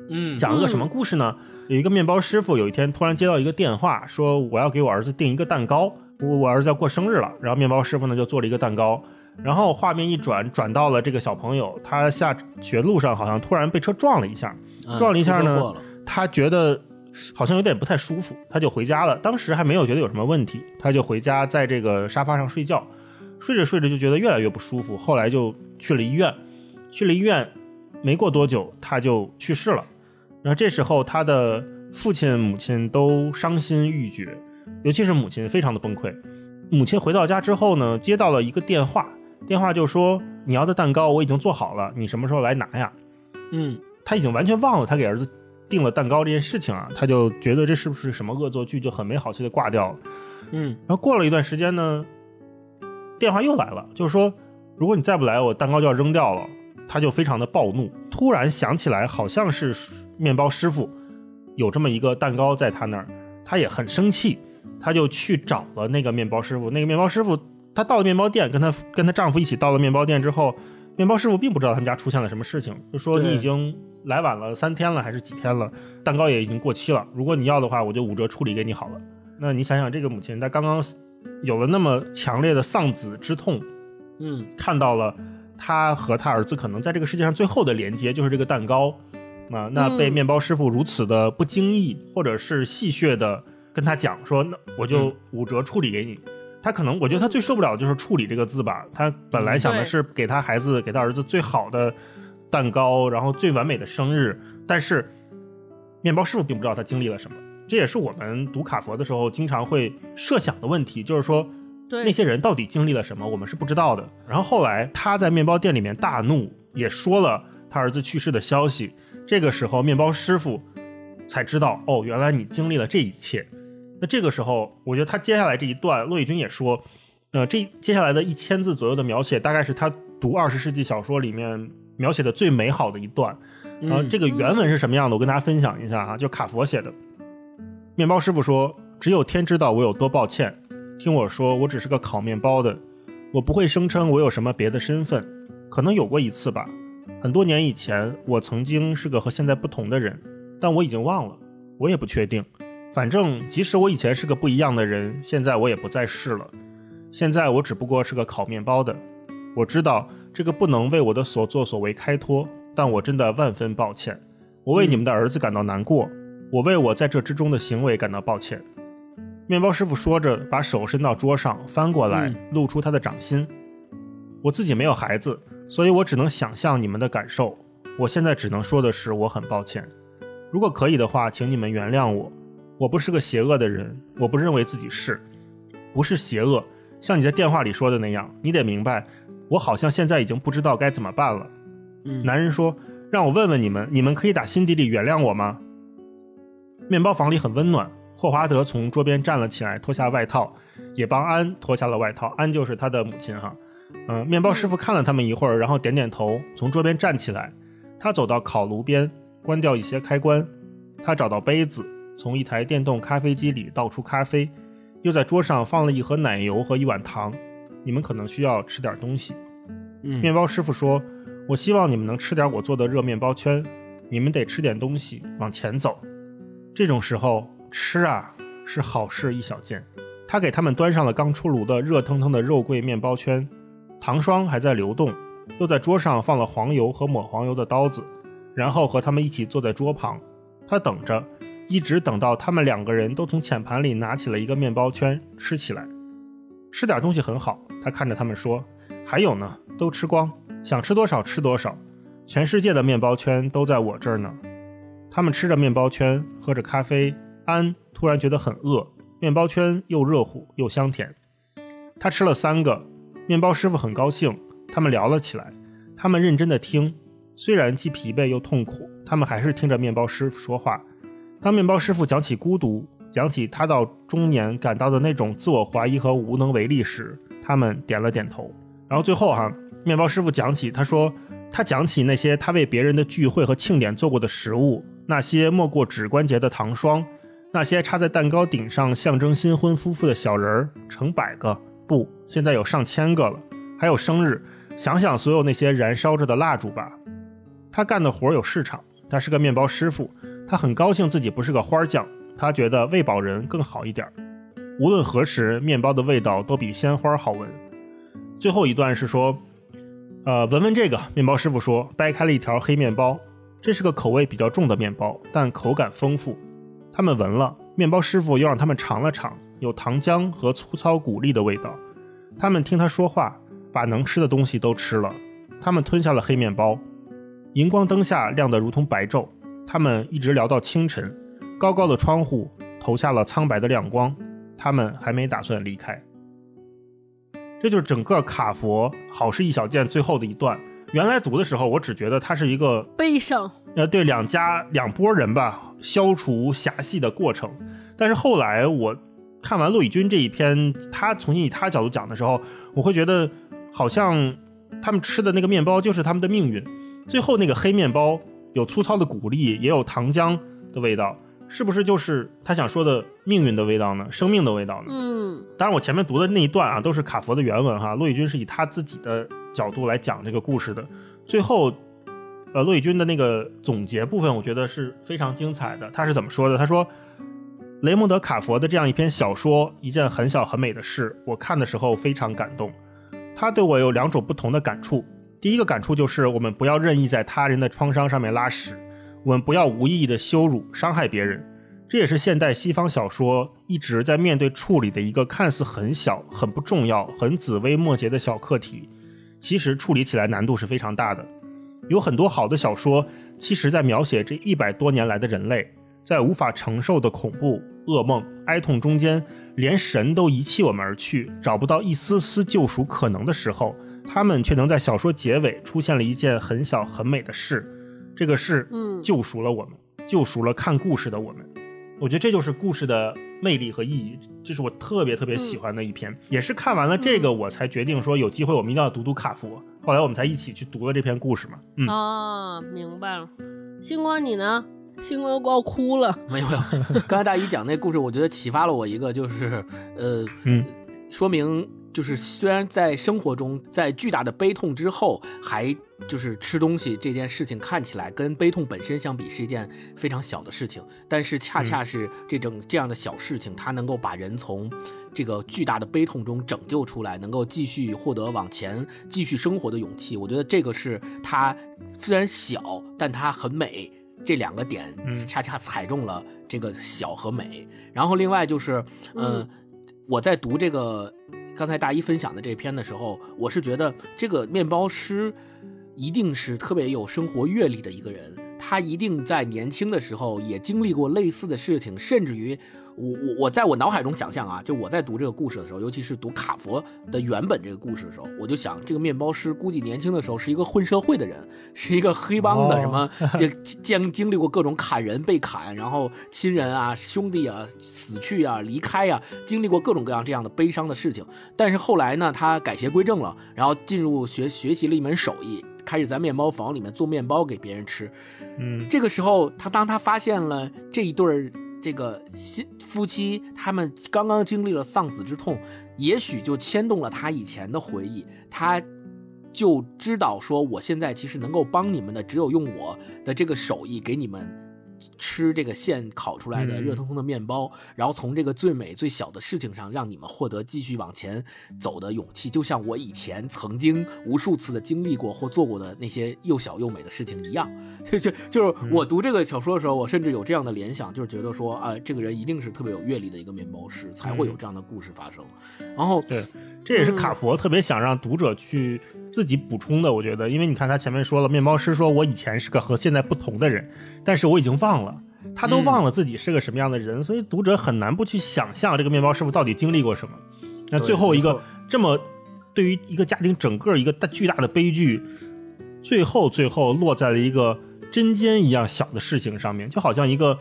B: 嗯，
A: 讲了个什么故事呢？有一个面包师傅，有一天突然接到一个电话，说我要给我儿子订一个蛋糕，我我儿子要过生日了。然后面包师傅呢就做了一个蛋糕，然后画面一转，转到了这个小朋友，他下学路上好像突然被车撞了一下，撞了一下呢，他觉得好像有点不太舒服，他就回家了。当时还没有觉得有什么问题，他就回家在这个沙发上睡觉。睡着睡着就觉得越来越不舒服，后来就去了医院。去了医院，没过多久他就去世了。然后这时候他的父亲、母亲都伤心欲绝，尤其是母亲非常的崩溃。母亲回到家之后呢，接到了一个电话，电话就说：“你要的蛋糕我已经做好了，你什么时候来拿呀？”
B: 嗯，
A: 他已经完全忘了他给儿子订了蛋糕这件事情啊，他就觉得这是不是什么恶作剧，就很没好气的挂掉了。
B: 嗯，
A: 然后过了一段时间呢。电话又来了，就是说，如果你再不来，我蛋糕就要扔掉了。他就非常的暴怒，突然想起来，好像是面包师傅有这么一个蛋糕在他那儿，他也很生气，他就去找了那个面包师傅。那个面包师傅，他到了面包店，跟他跟他丈夫一起到了面包店之后，面包师傅并不知道他们家出现了什么事情，就说你已经来晚了三天了，还是几天了，蛋糕也已经过期了。如果你要的话，我就五折处理给你好了。那你想想，这个母亲她刚刚。有了那么强烈的丧子之痛，
B: 嗯，
A: 看到了他和他儿子可能在这个世界上最后的连接就是这个蛋糕，啊，那被面包师傅如此的不经意或者是戏谑的跟他讲说，那我就五折处理给你。他可能我觉得他最受不了的就是“处理”这个字吧。他本来想的是给他孩子给他儿子最好的蛋糕，然后最完美的生日，但是面包师傅并不知道他经历了什么。这也是我们读卡佛的时候经常会设想的问题，就是说，那些人到底经历了什么，我们是不知道的。然后后来他在面包店里面大怒，也说了他儿子去世的消息。这个时候，面包师傅才知道，哦，原来你经历了这一切。那这个时候，我觉得他接下来这一段，骆以军也说，呃，这接下来的一千字左右的描写，大概是他读二十世纪小说里面描写的最美好的一段。
B: 然后，
A: 这个原文是什么样的？我跟大家分享一下啊，就卡佛写的。面包师傅说：“只有天知道我有多抱歉。听我说，我只是个烤面包的，我不会声称我有什么别的身份。可能有过一次吧，很多年以前，我曾经是个和现在不同的人，但我已经忘了，我也不确定。反正，即使我以前是个不一样的人，现在我也不再是了。现在我只不过是个烤面包的。我知道这个不能为我的所作所为开脱，但我真的万分抱歉。我为你们的儿子感到难过。”我为我在这之中的行为感到抱歉。面包师傅说着，把手伸到桌上，翻过来，露出他的掌心。我自己没有孩子，所以我只能想象你们的感受。我现在只能说的是，我很抱歉。如果可以的话，请你们原谅我。我不是个邪恶的人，我不认为自己是，不是邪恶。像你在电话里说的那样，你得明白，我好像现在已经不知道该怎么办了。男人说：“让我问问你们，你们可以打心底里原谅我吗？”面包房里很温暖。霍华德从桌边站了起来，脱下外套，也帮安脱下了外套。安就是他的母亲哈。嗯，面包师傅看了他们一会儿，然后点点头，从桌边站起来。他走到烤炉边，关掉一些开关。他找到杯子，从一台电动咖啡机里倒出咖啡，又在桌上放了一盒奶油和一碗糖。你们可能需要吃点东西。
B: 嗯，
A: 面包师傅说：“我希望你们能吃点我做的热面包圈。你们得吃点东西，往前走。”这种时候吃啊是好事一小件。他给他们端上了刚出炉的热腾腾的肉桂面包圈，糖霜还在流动，又在桌上放了黄油和抹黄油的刀子，然后和他们一起坐在桌旁。他等着，一直等到他们两个人都从浅盘里拿起了一个面包圈吃起来。吃点东西很好，他看着他们说：“还有呢，都吃光，想吃多少吃多少。全世界的面包圈都在我这儿呢。他们吃着面包圈，喝着咖啡。安突然觉得很饿，面包圈又热乎又香甜。他吃了三个，面包师傅很高兴。他们聊了起来，他们认真的听，虽然既疲惫又痛苦，他们还是听着面包师傅说话。当面包师傅讲起孤独，讲起他到中年感到的那种自我怀疑和无能为力时，他们点了点头。然后最后哈，面包师傅讲起，他说。他讲起那些他为别人的聚会和庆典做过的食物，那些没过指关节的糖霜，那些插在蛋糕顶上象征新婚夫妇的小人儿，成百个，不，现在有上千个了。还有生日，想想所有那些燃烧着的蜡烛吧。他干的活有市场，他是个面包师傅，他很高兴自己不是个花匠，他觉得喂饱人更好一点。无论何时，面包的味道都比鲜花好闻。最后一段是说。呃，闻闻这个，面包师傅说，掰开了一条黑面包，这是个口味比较重的面包，但口感丰富。他们闻了，面包师傅又让他们尝了尝，有糖浆和粗糙谷粒的味道。他们听他说话，把能吃的东西都吃了。他们吞下了黑面包，荧光灯下亮得如同白昼。他们一直聊到清晨，高高的窗户投下了苍白的亮光。他们还没打算离开。这就是整个卡佛好事一小件最后的一段。原来读的时候，我只觉得它是一个
C: 悲伤，
A: 呃，对两家两拨人吧，消除侠隙的过程。但是后来我看完陆以军这一篇，他重新以他角度讲的时候，我会觉得好像他们吃的那个面包就是他们的命运。最后那个黑面包有粗糙的谷粒，也有糖浆的味道。是不是就是他想说的命运的味道呢？生命的味道呢？
C: 嗯，
A: 当然，我前面读的那一段啊，都是卡佛的原文哈。骆以军是以他自己的角度来讲这个故事的。最后，呃，骆以军的那个总结部分，我觉得是非常精彩的。他是怎么说的？他说：“雷蒙德·卡佛的这样一篇小说，一件很小很美的事，我看的时候非常感动。他对我有两种不同的感触。第一个感触就是，我们不要任意在他人的创伤上面拉屎。”我们不要无意义的羞辱、伤害别人，这也是现代西方小说一直在面对处理的一个看似很小、很不重要、很子微末节的小课题，其实处理起来难度是非常大的。有很多好的小说，其实在描写这一百多年来的人类，在无法承受的恐怖、噩梦、哀痛中间，连神都遗弃我们而去，找不到一丝丝救赎可能的时候，他们却能在小说结尾出现了一件很小很美的事。这个是，
C: 嗯，
A: 救赎了我们，救赎了看故事的我们。我觉得这就是故事的魅力和意义，这是我特别特别喜欢的一篇。也是看完了这个，我才决定说有机会我们一定要读读卡佛。后来我们才一起去读了这篇故事嘛。嗯
C: 啊，明白了。星光你呢？星光又要哭了。[laughs]
B: 没有没有，刚才大姨讲那故事，我觉得启发了我一个，就是呃，嗯，说明。就是虽然在生活中，在巨大的悲痛之后，还就是吃东西这件事情看起来跟悲痛本身相比是一件非常小的事情，但是恰恰是这种这样的小事情，它能够把人从这个巨大的悲痛中拯救出来，能够继续获得往前继续生活的勇气。我觉得这个是它虽然小，但它很美。这两个点恰恰踩中了这个小和美。然后另外就是，嗯，我在读这个。刚才大一分享的这篇的时候，我是觉得这个面包师一定是特别有生活阅历的一个人，他一定在年轻的时候也经历过类似的事情，甚至于。我我我在我脑海中想象啊，就我在读这个故事的时候，尤其是读卡佛的原本这个故事的时候，我就想，这个面包师估计年轻的时候是一个混社会的人，是一个黑帮的，什么 [laughs] 这经经历过各种砍人被砍，然后亲人啊兄弟啊死去啊离开啊，经历过各种各样这样的悲伤的事情。但是后来呢，他改邪归正了，然后进入学学习了一门手艺，开始在面包房里面做面包给别人吃。
A: 嗯，
B: 这个时候他当他发现了这一对儿。这个新夫妻他们刚刚经历了丧子之痛，也许就牵动了他以前的回忆，他就知道说，我现在其实能够帮你们的，只有用我的这个手艺给你们吃这个现烤出来的热腾腾的面包，然后从这个最美最小的事情上让你们获得继续往前走的勇气，就像我以前曾经无数次的经历过或做过的那些又小又美的事情一样。[laughs] 就就就是我读这个小说的时候，我甚至有这样的联想，就是觉得说啊，这个人一定是特别有阅历的一个面包师，才会有这样的故事发生。然后
A: 对，这也是卡佛特别想让读者去自己补充的。我觉得，因为你看他前面说了，面包师说我以前是个和现在不同的人，但是我已经忘了，他都忘了自己是个什么样的人，所以读者很难不去想象这个面包师傅到底经历过什么。那最后一个这么对于一个家庭整个一个大巨大的悲剧，最后最后落在了一个针尖一样小的事情上面，就好像一个。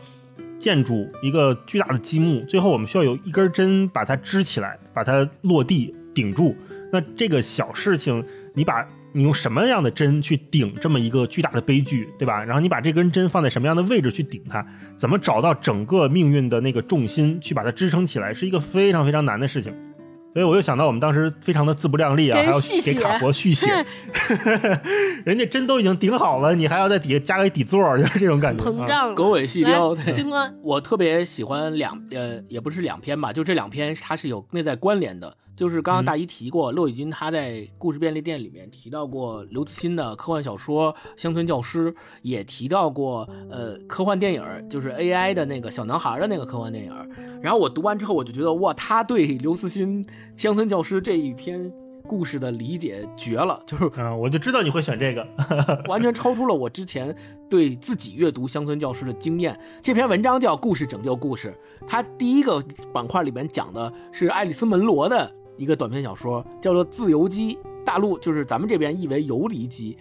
A: 建筑一个巨大的积木，最后我们需要有一根针把它支起来，把它落地顶住。那这个小事情，你把你用什么样的针去顶这么一个巨大的悲剧，对吧？然后你把这根针放在什么样的位置去顶它？怎么找到整个命运的那个重心去把它支撑起来，是一个非常非常难的事情。所以我又想到我们当时非常的自不量力啊，还要给卡佛续写，[laughs] 人家针都已经顶好了，你还要在底下加个底座，就是这种感觉。
C: 膨胀，
B: 狗尾续貂。
C: 星官，
B: 我特别喜欢两呃，也不是两篇吧，就这两篇它是有内在关联的。就是刚刚大姨提过，骆以军他在故事便利店里面提到过刘慈欣的科幻小说《乡村教师》，也提到过呃科幻电影，就是 AI 的那个小男孩的那个科幻电影。然后我读完之后，我就觉得哇，他对刘慈欣《乡村教师》这一篇故事的理解绝了，就是
A: 嗯，我就知道你会选这个，[laughs]
B: 完全超出了我之前对自己阅读《乡村教师》的经验。这篇文章叫《故事拯救故事》，它第一个板块里面讲的是爱丽丝·门罗的。一个短篇小说叫做《自由基》，大陆就是咱们这边译为《游离基》，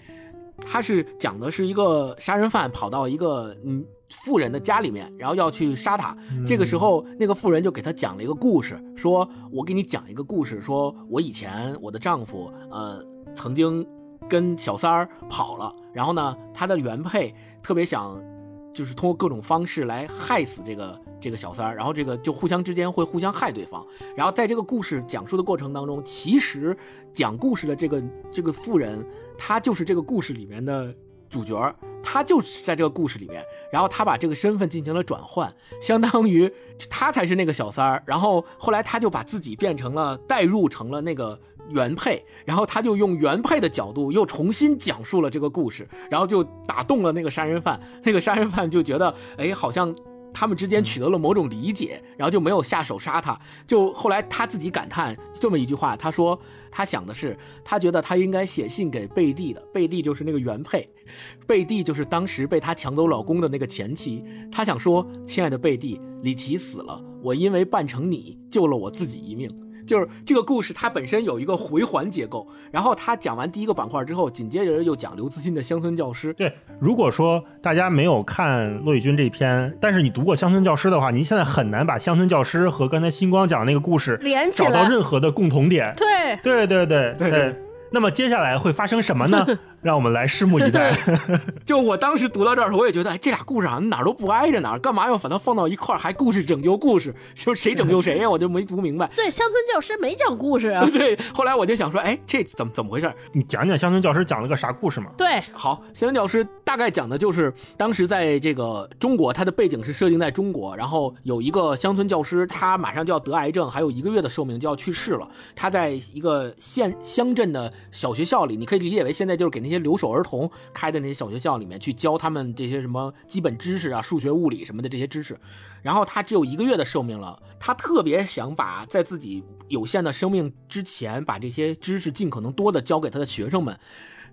B: 它是讲的是一个杀人犯跑到一个嗯富人的家里面，然后要去杀他。这个时候，那个富人就给他讲了一个故事，说我给你讲一个故事，说我以前我的丈夫呃曾经跟小三儿跑了，然后呢，他的原配特别想就是通过各种方式来害死这个。这个小三儿，然后这个就互相之间会互相害对方，然后在这个故事讲述的过程当中，其实讲故事的这个这个妇人，她就是这个故事里面的主角儿，她就是在这个故事里面，然后她把这个身份进行了转换，相当于她才是那个小三儿，然后后来她就把自己变成了代入成了那个原配，然后她就用原配的角度又重新讲述了这个故事，然后就打动了那个杀人犯，那个杀人犯就觉得，哎，好像。他们之间取得了某种理解，然后就没有下手杀他。就后来他自己感叹这么一句话，他说他想的是，他觉得他应该写信给贝蒂的，贝蒂就是那个原配，贝蒂就是当时被他抢走老公的那个前妻。他想说，亲爱的贝蒂，李奇死了，我因为扮成你救了我自己一命。就是这个故事，它本身有一个回环结构。然后他讲完第一个板块之后，紧接着又讲刘慈欣的《乡村教师》。
A: 对，如果说大家没有看骆以军这篇，但是你读过《乡村教师》的话，您现在很难把《乡村教师》和刚才星光讲的那个故事
C: 连起
A: 来，找到任何的共同点。
C: 对，
A: 对，对，对，对。那么接下来会发生什么呢？[laughs] 让我们来拭目以待。[laughs]
B: 就我当时读到这儿，我也觉得，哎，这俩故事好像哪儿都不挨着哪儿，干嘛要把它放到一块儿？还故事拯救故事，说谁拯救谁呀？我就没读明白。
C: 对，乡村教师没讲故事啊。[laughs]
B: 对，后来我就想说，哎，这怎么怎么回事？
A: 你讲讲乡村教师讲了个啥故事嘛？
C: 对，
B: 好，乡村教师大概讲的就是当时在这个中国，它的背景是设定在中国，然后有一个乡村教师，他马上就要得癌症，还有一个月的寿命就要去世了。他在一个县乡镇的小学校里。你可以理解为现在就是给那些留守儿童开的那些小学校里面去教他们这些什么基本知识啊，数学、物理什么的这些知识。然后他只有一个月的寿命了，他特别想把在自己有限的生命之前，把这些知识尽可能多的教给他的学生们。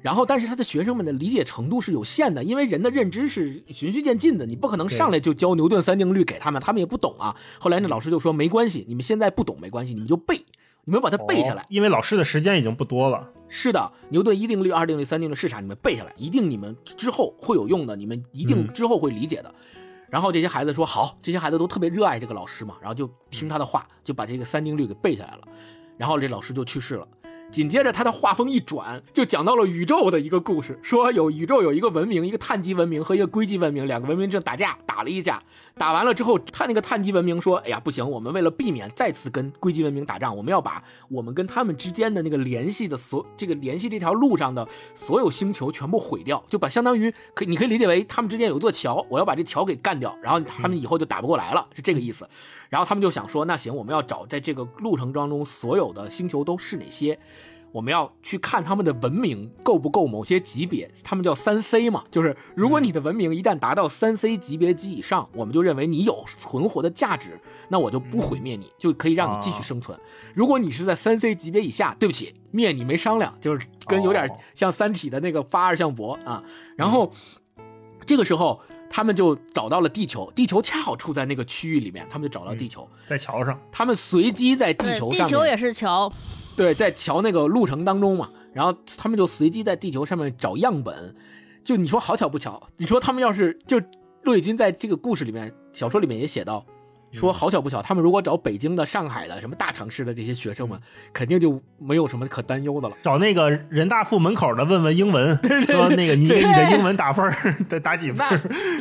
B: 然后，但是他的学生们的理解程度是有限的，因为人的认知是循序渐进的，你不可能上来就教牛顿三定律给他们，他们也不懂啊。后来那老师就说：“没关系，你们现在不懂没关系，你们就背。”你们把它背下来，
A: 因为老师的时间已经不多了。
B: 是的，牛顿一定律、二定律、三定律是啥？你们背下来，一定你们之后会有用的，你们一定之后会理解的。然后这些孩子说好，这些孩子都特别热爱这个老师嘛，然后就听他的话，就把这个三定律给背下来了。然后这老师就去世了。紧接着他的画风一转，就讲到了宇宙的一个故事，说有宇宙有一个文明，一个碳基文明和一个硅基文明，两个文明正打架，打了一架，打完了之后，他那个碳基文明说：“哎呀，不行，我们为了避免再次跟硅基文明打仗，我们要把我们跟他们之间的那个联系的所这个联系这条路上的所有星球全部毁掉，就把相当于可你可以理解为他们之间有座桥，我要把这桥给干掉，然后他们以后就打不过来了，是这个意思。然后他们就想说，那行，我们要找在这个路程当中所有的星球都是哪些。”我们要去看他们的文明够不够某些级别，他们叫三 C 嘛，就是如果你的文明一旦达到三 C 级别及以上，我们就认为你有存活的价值，那我就不毁灭你，就可以让你继续生存。如果你是在三 C 级别以下，对不起，灭你没商量，就是跟有点像三体的那个发二向箔啊。然后这个时候他们就找到了地球，地球恰好处在那个区域里面，他们就找到地球，
A: 在桥上，
B: 他们随机在地球上，
C: 地球也是桥。
B: 对，在桥那个路程当中嘛，然后他们就随机在地球上面找样本，就你说好巧不巧，你说他们要是就陆毅军在这个故事里面小说里面也写到。说好巧不巧，他们如果找北京的、上海的什么大城市的这些学生们，肯定就没有什么可担忧的了。
A: 找那个人大附门口的问问英文，说那个你你的英文打分得打几分？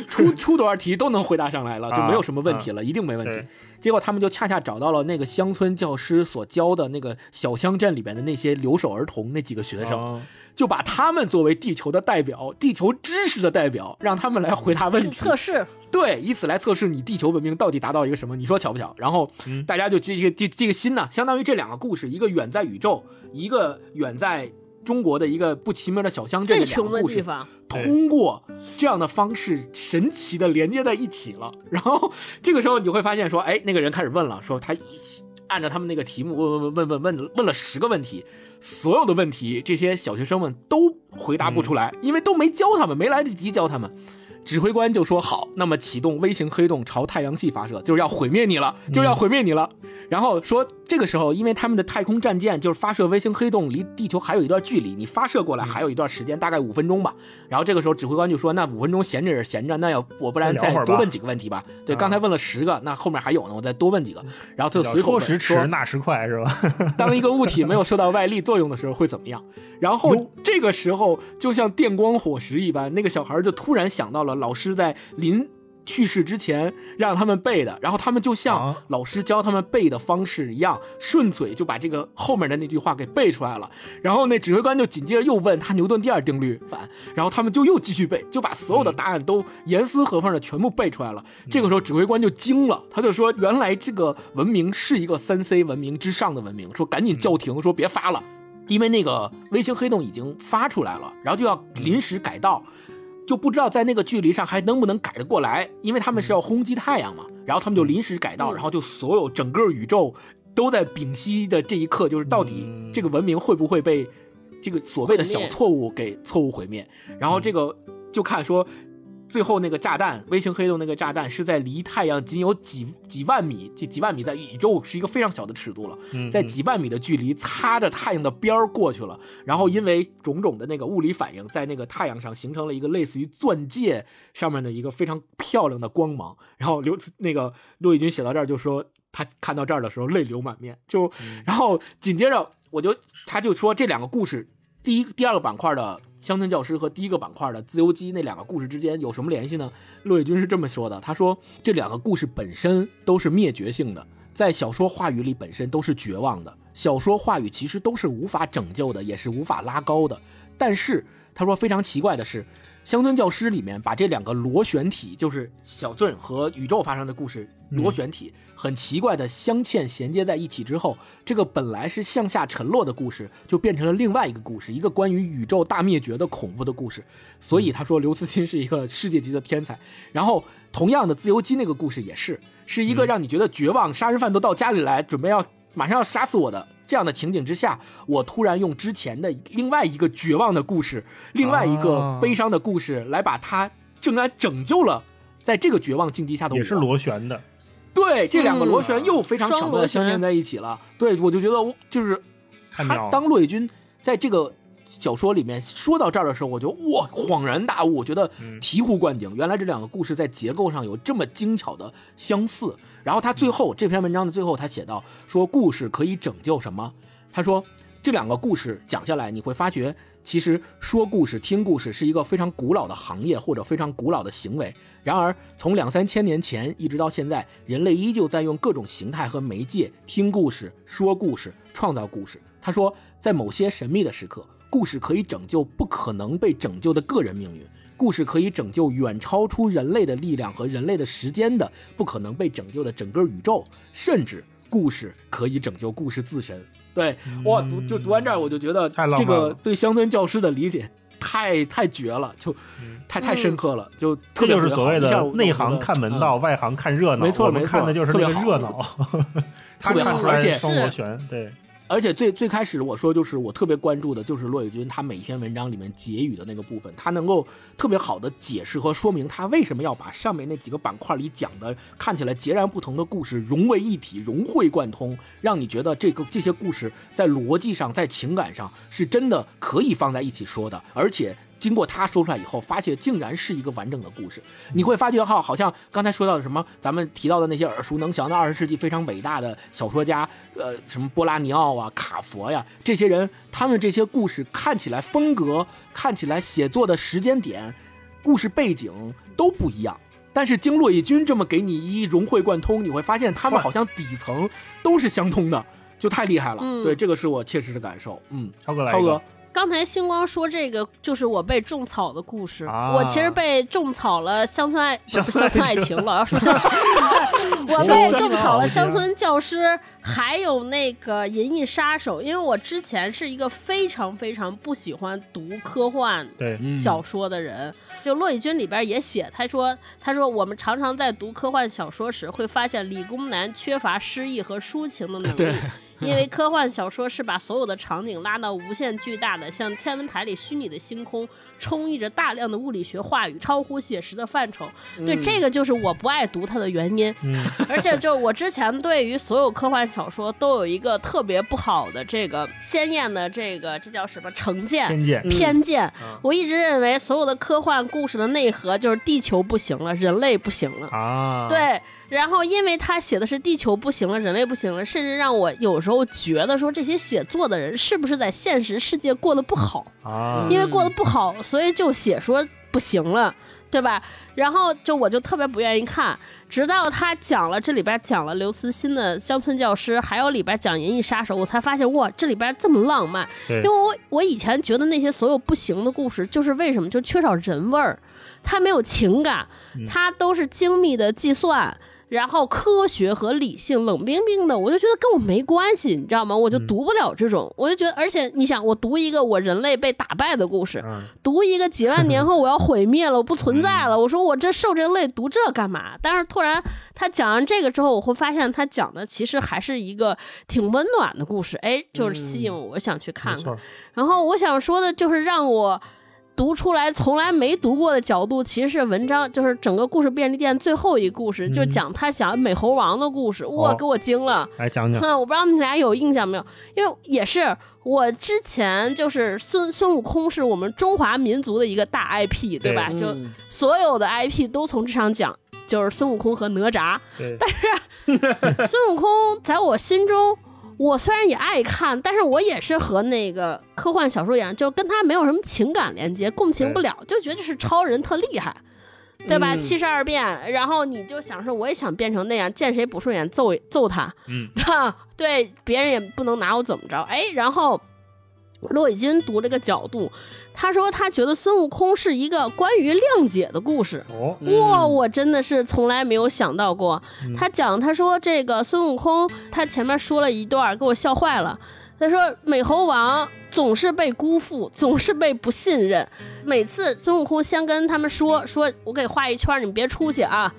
B: 出出多少题都能回答上来了，就没有什么问题了，一定没问题。结果他们就恰恰找到了那个乡村教师所教的那个小乡镇里边的那些留守儿童那几个学生。就把他们作为地球的代表，地球知识的代表，让他们来回答问题，
C: 测试，
B: 对，以此来测试你地球文明到底达到一个什么？你说巧不巧？然后大家就这个这这个心呢，相当于这两个故事，一个远在宇宙，一个远在中国的一个不起名的小乡镇，
C: 最穷的地方，
B: 通过这样的方式神奇的连接在一起了。然后这个时候你会发现说，哎，那个人开始问了，说他按照他们那个题目问问问问问问问了十个问题。所有的问题，这些小学生们都回答不出来，因为都没教他们，没来得及教他们。指挥官就说：“好，那么启动微型黑洞朝太阳系发射，就是要毁灭你了，就是要毁灭你了。”然后说这个时候，因为他们的太空战舰就是发射微型黑洞离地球还有一段距离，你发射过来还有一段时间，大概五分钟吧。然后这个时候指挥官就说：“那五分钟闲着闲着，那要我不然再多问几个问题吧？对，刚才问了十个，那后面还有呢，我再多问几个。”然后他就随口
A: 说：“时迟那时快，是吧？
B: 当一个物体没有受到外力作用的时候会怎么样？”然后这个时候就像电光火石一般，那个小孩就突然想到了老师在临。去世之前让他们背的，然后他们就像老师教他们背的方式一样，顺嘴就把这个后面的那句话给背出来了。然后那指挥官就紧接着又问他牛顿第二定律反，然后他们就又继续背，就把所有的答案都严丝合缝的全部背出来了。这个时候指挥官就惊了，他就说：“原来这个文明是一个三 C 文明之上的文明。”说赶紧叫停，说别发了，因为那个微星黑洞已经发出来了，然后就要临时改道。就不知道在那个距离上还能不能改得过来，因为他们是要轰击太阳嘛。然后他们就临时改道，然后就所有整个宇宙都在屏息的这一刻，就是到底这个文明会不会被这个所谓的小错误给错误毁灭？然后这个就看说。最后那个炸弹，微型黑洞那个炸弹是在离太阳仅有几几万米，这几万米，在宇宙是一个非常小的尺度了，在几万米的距离擦着太阳的边儿过去了，然后因为种种的那个物理反应，在那个太阳上形成了一个类似于钻戒上面的一个非常漂亮的光芒。然后刘那个陆毅军写到这儿就说，他看到这儿的时候泪流满面，就然后紧接着我就他就说这两个故事。第一、第二个板块的乡村教师和第一个板块的自由基那两个故事之间有什么联系呢？陆野军是这么说的：“他说这两个故事本身都是灭绝性的，在小说话语里本身都是绝望的。小说话语其实都是无法拯救的，也是无法拉高的。但是他说非常奇怪的是。”乡村教师里面把这两个螺旋体，就是小镇和宇宙发生的故事，螺旋体很奇怪的镶嵌衔接在一起之后，这个本来是向下沉落的故事，就变成了另外一个故事，一个关于宇宙大灭绝的恐怖的故事。所以他说刘慈欣是一个世界级的天才。然后同样的自由基那个故事也是，是一个让你觉得绝望，杀人犯都到家里来，准备要马上要杀死我的。这样的情景之下，我突然用之前的另外一个绝望的故事，另外一个悲伤的故事，来把它竟然拯救了，在这个绝望境地下的我。
A: 也是螺旋的，
B: 对，这两个螺旋又非常巧妙的相连在一起了。对，我就觉得，就是他当骆以军在这个小说里面说到这儿的时候，我就哇恍然大悟，我觉得醍醐灌顶，原来这两个故事在结构上有这么精巧的相似。然后他最后这篇文章的最后，他写到说故事可以拯救什么？他说，这这两个故事讲下来，你会发觉，其实说故事、听故事是一个非常古老的行业或者非常古老的行为。然而，从两三千年前一直到现在，人类依旧在用各种形态和媒介听故事、说故事、创造故事。他说，在某些神秘的时刻，故事可以拯救不可能被拯救的个人命运，故事可以拯救远超出人类的力量和人类的时间的不可能被拯救的整个宇宙，甚至故事可以拯救故事自身。对，哇，读就读完这儿，我就觉得这个对乡村教师的理解太太绝了，就太太深刻了，就特别
A: 是所谓的内行看门道，外行看热闹。
B: 没错，
A: 没错，看的就是那个热闹，
B: 特别好，[laughs] 而且
A: 双螺旋，对。
B: 而且最最开始我说就是我特别关注的就是骆以军他每一篇文章里面结语的那个部分，他能够特别好的解释和说明他为什么要把上面那几个板块里讲的看起来截然不同的故事融为一体、融会贯通，让你觉得这个这些故事在逻辑上、在情感上是真的可以放在一起说的，而且。经过他说出来以后，发现竟然是一个完整的故事。你会发觉哈，好像刚才说到的什么，咱们提到的那些耳熟能详的二十世纪非常伟大的小说家，呃，什么波拉尼奥啊、卡佛呀，这些人，他们这些故事看起来风格、看起来写作的时间点、故事背景都不一样。但是经骆以军这么给你一融会贯通，你会发现他们好像底层都是相通的，就太厉害了。对，这个是我切实的感受。嗯，
A: 超哥来
B: 超哥。
C: 刚才星光说这个就是我被种草的故事，我其实被种草了乡村爱乡村爱情。了，要 [laughs] 说乡，[laughs] 我被种草了乡村教师，还有那个银翼杀手，因为我之前是一个非常非常不喜欢读科幻小说的人，就骆以军里边也写，他说他说我们常常在读科幻小说时会发现理工男缺乏诗意和抒情的能力。[laughs] [laughs] 因为科幻小说是把所有的场景拉到无限巨大的，像天文台里虚拟的星空，充溢着大量的物理学话语，超乎写实的范畴。对，这个就是我不爱读它的原因。[laughs] 而且，就我之前对于所有科幻小说都有一个特别不好的这个鲜艳的这个这叫什么成见
A: 偏见
C: 偏见。我一直认为所有的科幻故事的内核就是地球不行了，人类不行了啊。对。然后，因为他写的是地球不行了，人类不行了，甚至让我有时候觉得说，这些写作的人是不是在现实世界过得不好啊？因为过得不好，所以就写说不行了，对吧？然后就我就特别不愿意看，直到他讲了这里边讲了刘慈欣的《乡村教师》，还有里边讲《银翼杀手》，我才发现哇，这里边这么浪漫。因为我我以前觉得那些所有不行的故事，就是为什么就缺少人味儿，他没有情感，他都是精密的计算。然后科学和理性冷冰冰的，我就觉得跟我没关系，你知道吗？我就读不了这种，我就觉得，而且你想，我读一个我人类被打败的故事，读一个几万年后我要毁灭了，我不存在了，我说我这受这累读这干嘛？但是突然他讲完这个之后，我会发现他讲的其实还是一个挺温暖的故事，哎，就是吸引我想去看看。然后我想说的就是让我。读出来从来没读过的角度，其实是文章，就是整个故事便利店最后一故事，就讲他讲美猴王的故事，哇，给我惊了！
A: 来讲讲，
C: 我不知道你们俩有印象没有？因为也是我之前就是孙孙悟空是我们中华民族的一个大 IP，对吧？就所有的 IP 都从这上讲，就是孙悟空和哪吒。但是孙悟空在我心中。我虽然也爱看，但是我也是和那个科幻小说一样，就跟他没有什么情感连接，共情不了，就觉得是超人特厉害，对吧？七十二变，然后你就想说，我也想变成那样，见谁不顺眼揍揍他，嗯，[laughs] 对，别人也不能拿我怎么着，哎，然后骆以军读这个角度。他说他觉得孙悟空是一个关于谅解的故事。哇，我真的是从来没有想到过。他讲，他说这个孙悟空，他前面说了一段，给我笑坏了。他说美猴王总是被辜负，总是被不信任。每次孙悟空先跟他们说，说我给画一圈，你们别出去啊，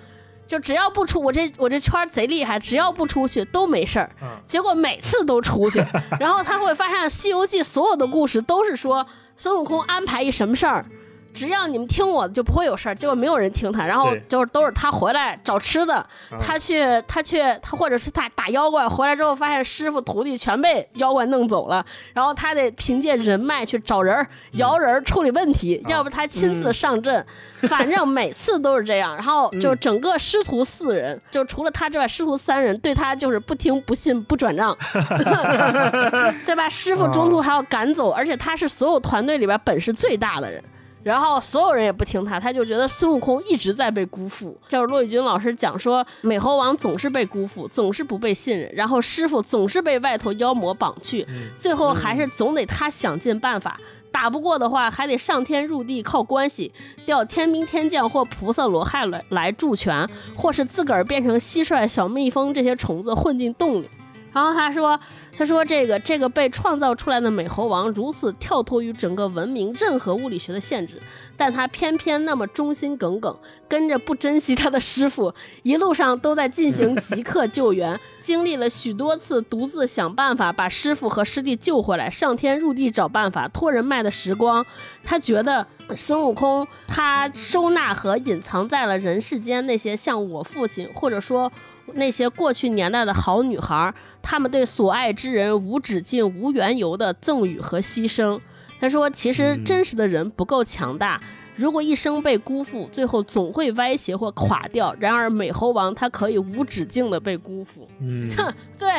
C: 就只要不出，我这我这圈贼厉害，只要不出去都没事儿。结果每次都出去，然后他会发现《西游记》所有的故事都是说。孙悟空安排一什么事儿，只要你们听我的就不会有事儿。结果没有人听他，然后就是都是他回来找吃的，
A: 嗯
C: 他去他去他或者是他打妖怪回来之后，发现师傅徒弟全被妖怪弄走了，然后他得凭借人脉去找人儿摇人儿处理问题，要不他亲自上阵。反正每次都是这样，然后就是整个师徒四人，就除了他之外，师徒三人对他就是不听不信不转账，[laughs] 对吧？师傅中途还要赶走，而且他是所有团队里边本事最大的人。然后所有人也不听他，他就觉得孙悟空一直在被辜负。就是骆玉军老师讲说，美猴王总是被辜负，总是不被信任，然后师傅总是被外头妖魔绑去，最后还是总得他想尽办法。打不过的话，还得上天入地靠关系，调天兵天将或菩萨罗汉来来助拳，或是自个儿变成蟋蟀、小蜜蜂这些虫子混进洞里。然后他说：“他说这个这个被创造出来的美猴王如此跳脱于整个文明任何物理学的限制，但他偏偏那么忠心耿耿，跟着不珍惜他的师傅，一路上都在进行 [laughs] 即刻救援，经历了许多次独自想办法把师傅和师弟救回来，上天入地找办法，托人脉的时光，他觉得孙悟空他收纳和隐藏在了人世间那些像我父亲，或者说。”那些过去年代的好女孩，她们对所爱之人无止境、无缘由的赠予和牺牲。他说：“其实真实的人不够强大，如果一生被辜负，最后总会歪斜或垮掉。然而美猴王他可以无止境的被辜负。
A: 嗯，
C: 哼，对，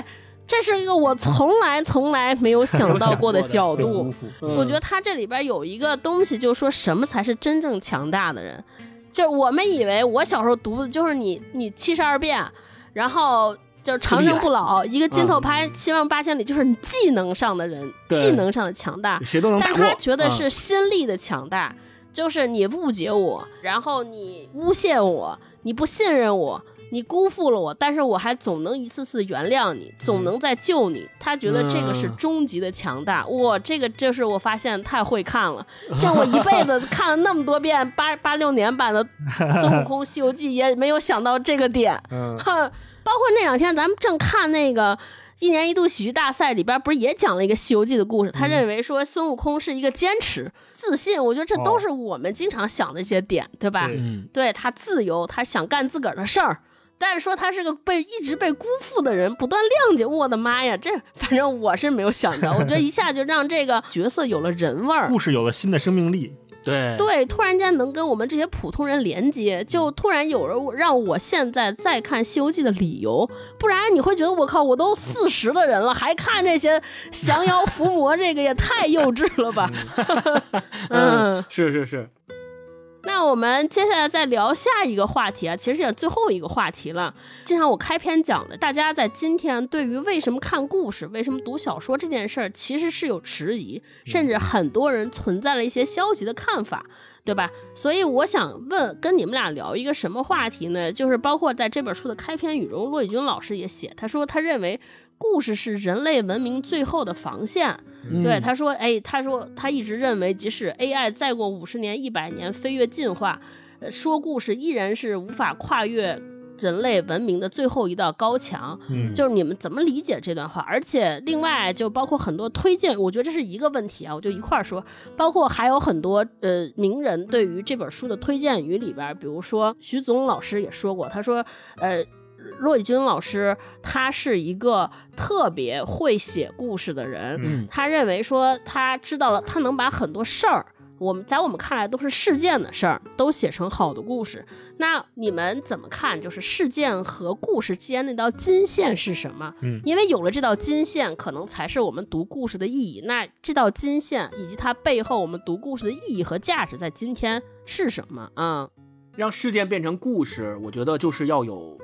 C: 这是一个我从来从来没有 [laughs] 想到过的角度我觉得他这里边有一个东西，就是说什么才是真正强大的人。就是我们以为我小时候读的就是你你七十二变，然后就是长生不老，一个筋头拍七万八千里，就是你技能上的人，
B: 对
C: 技能上的强大。
B: 谁都能。
C: 但他觉得
B: 嗯
C: 是心力的强大，就是你误解我，然后你诬陷我，你不信任我。你辜负了我，但是我还总能一次次原谅你，总能再救你。他觉得这个是
B: 嗯
C: 终极的强大。哇，这个就是我发现太会看了，[laughs] 这我一辈子看了那么多遍八八六年版的《孙悟空西游记》，也没有想到这个点。[laughs]
A: 嗯
C: 哼，包括那两天咱们正看那个一年一度喜剧大赛里边，不是也讲了一个《西游记》的故事？他认为说孙悟空是一个坚持、自信，我觉得这都是我们经常想的一些点，对吧？
A: 对
C: 他自由，他想干自个儿的事儿。但是说他是个被一直被辜负的人，不断谅解，我的妈呀，这反正我是没有想到，我觉得一下就让这个角色有了人味儿。
A: 故事有了新的生命力。
B: 对
C: 对，突然间能跟我们这些普通人连接，就突然有了让我现在再看《西游记》的理由，不然你会觉得我靠，我都四十的人了，还看这些降妖伏魔，这个也太幼稚了吧？[laughs] 嗯，
B: 是是是，
C: 那我们接下来再聊下一个话题啊，其实也最后一个话题了。就像我开篇讲的，大家在今天对于为什么看故事、为什么读小说这件事儿，其实是有迟疑，甚至很多人存在了一些消极的看法。对吧？所以我想问，跟你们俩聊一个什么话题呢？就是包括在这本书的开篇语中，骆以军老师也写，他说他认为故事是人类文明最后的防线。
B: 嗯
C: 对，他说，哎，他说他一直认为，即使 AI 再过五十年、一百年飞跃进化，呃，说故事依然是无法跨越人类文明的最后一道高墙。
A: 嗯，
C: 就是你们怎么理解这段话？而且另外就包括很多推荐，我觉得这是一个问题啊，我就一块儿说。包括还有很多呃名人对于这本书的推荐语里边，比如说徐子东老师也说过，他说呃。骆以军老师，他是一个特别会写故事的人。
B: 嗯
C: 他认为说，他知道了，他能把很多事儿，我们在我们看来都是事件的事儿，都写成好的故事。那你们怎么看？就是事件和故事之间那道金线是什么？
A: 嗯
C: 因为有了这道金线，可能才是我们读故事的意义。那这道金线以及它背后我们读故事的意义和价值，在今天是什么啊？
B: 让事件变成故事，我觉得就是要有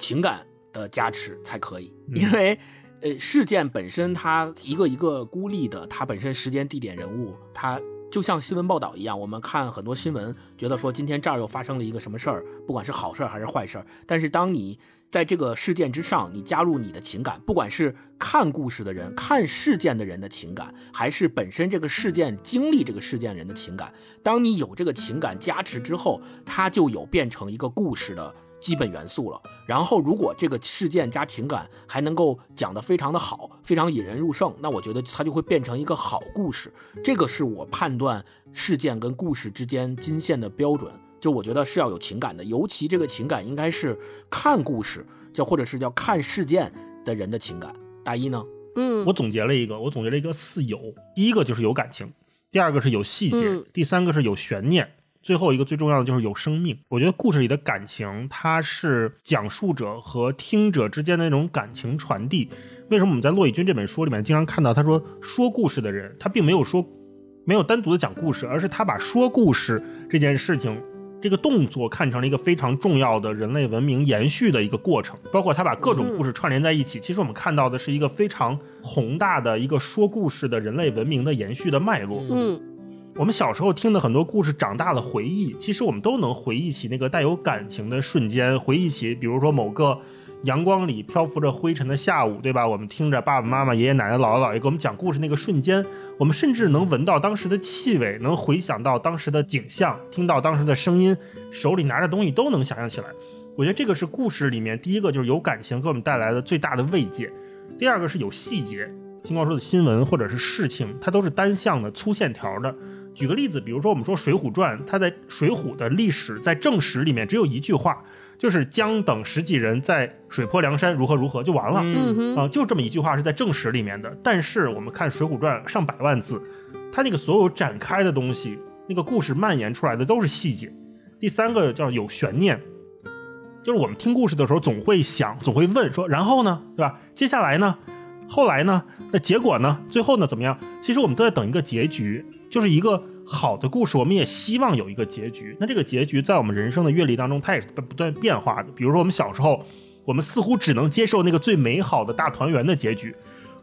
B: 情感的加持才可以，
A: 嗯
B: 因为。呃，事件本身它一个一个孤立的，它本身时间、地点、人物，它就像新闻报道一样。我们看很多新闻，觉得说今天这儿又发生了一个什么事儿，不管是好事儿还是坏事儿。但是当你在这个事件之上，你加入你的情感，不管是看故事的人、看事件的人的情感，还是本身这个事件经历这个事件人的情感，当你有这个情感加持之后，它就有变成一个故事的基本元素了。然后，如果这个事件加情感还能够讲得非常的好，非常引人入胜，那我觉得它就会变成一个好故事。这个是我判断事件跟故事之间金线的标准。就我觉得是要有情感的，尤其这个情感应该是看故事，叫或者是叫看事件的人的情感。大一呢？
C: 嗯，
A: 我总结了一个，我总结了一个四有，第一个就是有感情，第二个是有细节，
C: 嗯
A: 第三个是有悬念，最后一个最重要的就是有生命。我觉得故事里的感情，它是讲述者和听者之间的那种感情传递。为什么我们在骆以军这本书里面经常看到他说说故事的人，他并没有说没有单独的讲故事，而是他把说故事这件事情。这个动作看成了一个非常重要的人类文明延续的一个过程，包括他把各种故事串联在一起。其实我们看到的是一个非常宏大的一个说故事的人类文明的延续的脉络。
C: 嗯
A: 我们小时候听的很多故事，长大了回忆，其实我们都能回忆起那个带有感情的瞬间，回忆起，比如说某个阳光里漂浮着灰尘的下午，对吧？我们听着爸爸妈妈、爷爷奶奶、姥姥姥爷给我们讲故事那个瞬间，我们甚至能闻到当时的气味，能回想到当时的景象，听到当时的声音，手里拿着东西都能想象起来。我觉得这个是故事里面第一个就是有感情给我们带来的最大的慰藉，第二个是有细节。金光说的新闻或者是事情，它都是单向的、粗线条的。举个例子，比如说我们说《水浒传》，它在《水浒》的历史在正史里面只有一句话，就是江等十几人在水泊梁山如何如何就完了。
C: 嗯哼，
A: 啊，就这么一句话是在正史里面的。但是我们看《水浒传》上百万字，它那个所有展开的东西，那个故事蔓延出来的都是细节。第三个叫有悬念，就是我们听故事的时候总会想，总会问说，然后呢，对吧？接下来呢？后来呢？那结果呢？最后呢？怎么样？其实我们都在等一个结局，就是一个好的故事，我们也希望有一个结局。那这个结局在我们人生的阅历当中，它也是不断变化的。比如说我们小时候，我们似乎只能接受那个最美好的大团圆的结局。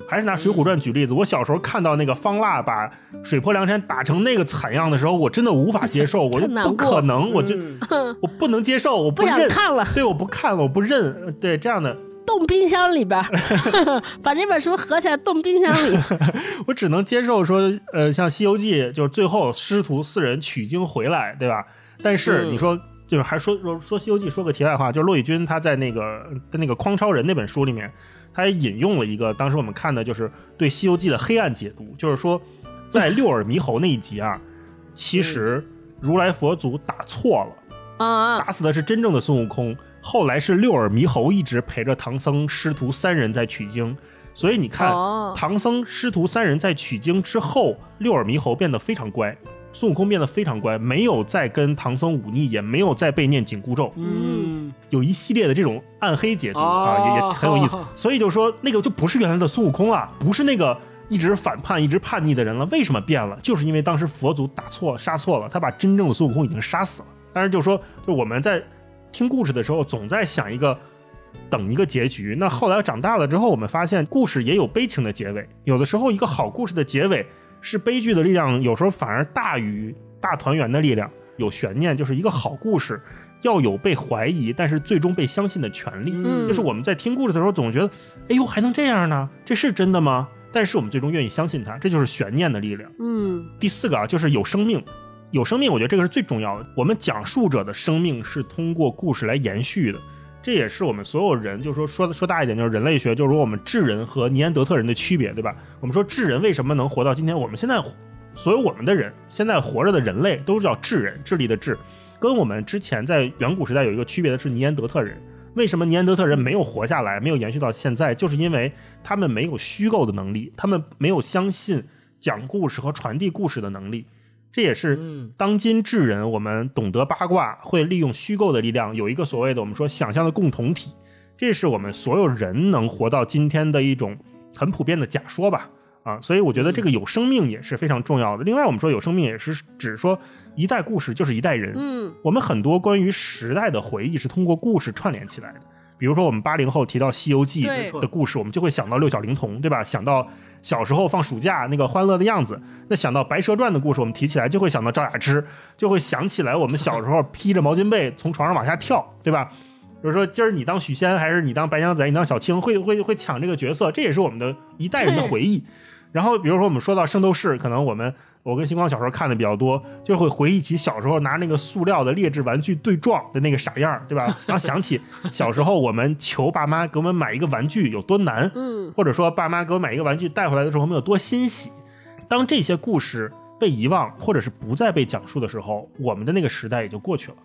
A: 还是拿《水浒传》举例子，我小时候看到那个方腊把水泊梁山打成那个惨样的时候，我真的无法接受，我就不可能，我就 [laughs] 我不能接受，我
C: 不想
A: 认，
C: 看了，
A: 对，我不看了，我不认，呃 [laughs] 对这样的，
C: 冻冰箱里边儿，[laughs] 把这本书合起来冻冰箱里。[laughs]
A: 我只能接受说，呃，像《西游记》，就是最后师徒四人取经回来，对吧？但是
C: 嗯 [laughs]
A: 你说，就是还说说说《西游记》，说个题外话，就是骆以军他在那个跟那个《匡超人》那本书里面，他也引用了一个当时我们看的就是对《西游记》的黑暗解读，就是说在六耳猕猴那一集啊，其实如来佛祖打错了。
C: 啊，
A: 打死的是真正的孙悟空，后来是六耳猕猴一直陪着唐僧师徒三人在取经，所以你看，
C: 哦
A: 唐僧师徒三人在取经之后，六耳猕猴变得非常乖，孙悟空变得非常乖，没有再跟唐僧忤逆，也没有再被念紧箍咒，
B: 嗯，
A: 有一系列的这种暗黑解读、
B: 哦
A: 啊，也也很有意思。所以就说那个就不是原来的孙悟空了，不是那个一直反叛、一直叛逆的人了。为什么变了？就是因为当时佛祖打错、杀错了，他把真正的孙悟空已经杀死了。但是，就说就我们在听故事的时候，总在想一个等一个结局。那后来长大了之后，我们发现故事也有悲情的结尾。有的时候，一个好故事的结尾是悲剧的力量，有时候反而大于大团圆的力量。有悬念，就是一个好故事要有被怀疑，但是最终被相信的权利。
C: 嗯
A: 就是我们在听故事的时候，总觉得，哎呦，还能这样呢？这是真的吗？但是我们最终愿意相信它，这就是悬念的力量。
C: 嗯
A: 第四个啊，就是有生命。有生命，我觉得这个是最重要的。我们讲述者的生命是通过故事来延续的，这也是我们所有人，就是说说说大一点，就是人类学，就是说我们智人和尼安德特人的区别，对吧？我们说智人为什么能活到今天？我们现在所有我们的人，现在活着的人类都是叫智人，智力的智，跟我们之前在远古时代有一个区别的是尼安德特人。为什么尼安德特人没有活下来，没有延续到现在？就是因为他们没有虚构的能力，他们没有相信讲故事和传递故事的能力。这也是
B: 嗯
A: 当今智人，我们懂得八卦，会利用虚构的力量，有一个所谓的我们说想象的共同体，这是我们所有人能活到今天的一种很普遍的假说吧。啊，所以我觉得这个有生命也是非常重要的。另外，我们说有生命也是指说一代故事就是一代人。
C: 嗯
A: 我们很多关于时代的回忆是通过故事串联起来的。比如说，我们八零后提到《西游记》的故事，我们就会想到六小龄童，对吧？想到小时候放暑假那个欢乐的样子。那想到《白蛇传》的故事，我们提起来就会想到赵雅芝，就会想起来我们小时候披着毛巾被从床上往下跳，对吧？比如说今儿你当许仙，还是你当白娘子，你当小青，会会会抢这个角色，这也是我们的一代人的回忆。然后，比如说我们说到圣斗士，可能我们我跟星光小时候看的比较多，就会回忆起小时候拿那个塑料的劣质玩具对撞的那个傻样儿，对吧？[laughs] 然后想起小时候我们求爸妈给我们买一个玩具有多难，
C: 嗯
A: 或者说爸妈给我买一个玩具带回来的时候我们有多欣喜。当这些故事被遗忘或者是不再被讲述的时候，我们的那个时代也就过去了。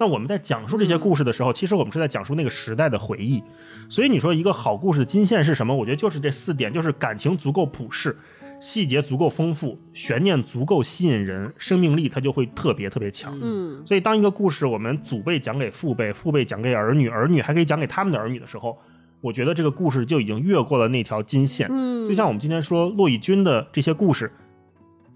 A: 那我们在讲述这些故事的时候，其实我们是在讲述那个时代的回忆。所以你说一个好故事的金线是什么？我觉得就是这四点，就是感情足够普世，细节足够丰富，悬念足够吸引人，生命力它就会特别特别强。
C: 嗯
A: 所以，当一个故事我们祖辈讲给父辈，父辈讲给儿女，儿女还可以讲给他们的儿女的时候，我觉得这个故事就已经越过了那条金线。
C: 嗯，
A: 就像我们今天说骆以军的这些故事，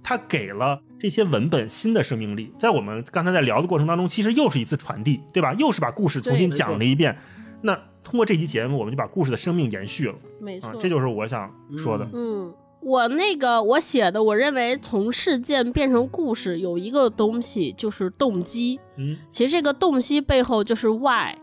A: 他给了这些文本新的生命力。在我们刚才在聊的过程当中，其实又是一次传递，对吧？又是把故事重新讲了一遍。那通过这期节目，我们就把故事的生命延续了
C: 没错
A: 啊，，这就是我想说的。
C: 嗯，我那个我写的，我认为从事件变成故事有一个东西就是动机。
A: 嗯
C: 其实这个动机背后就是 why。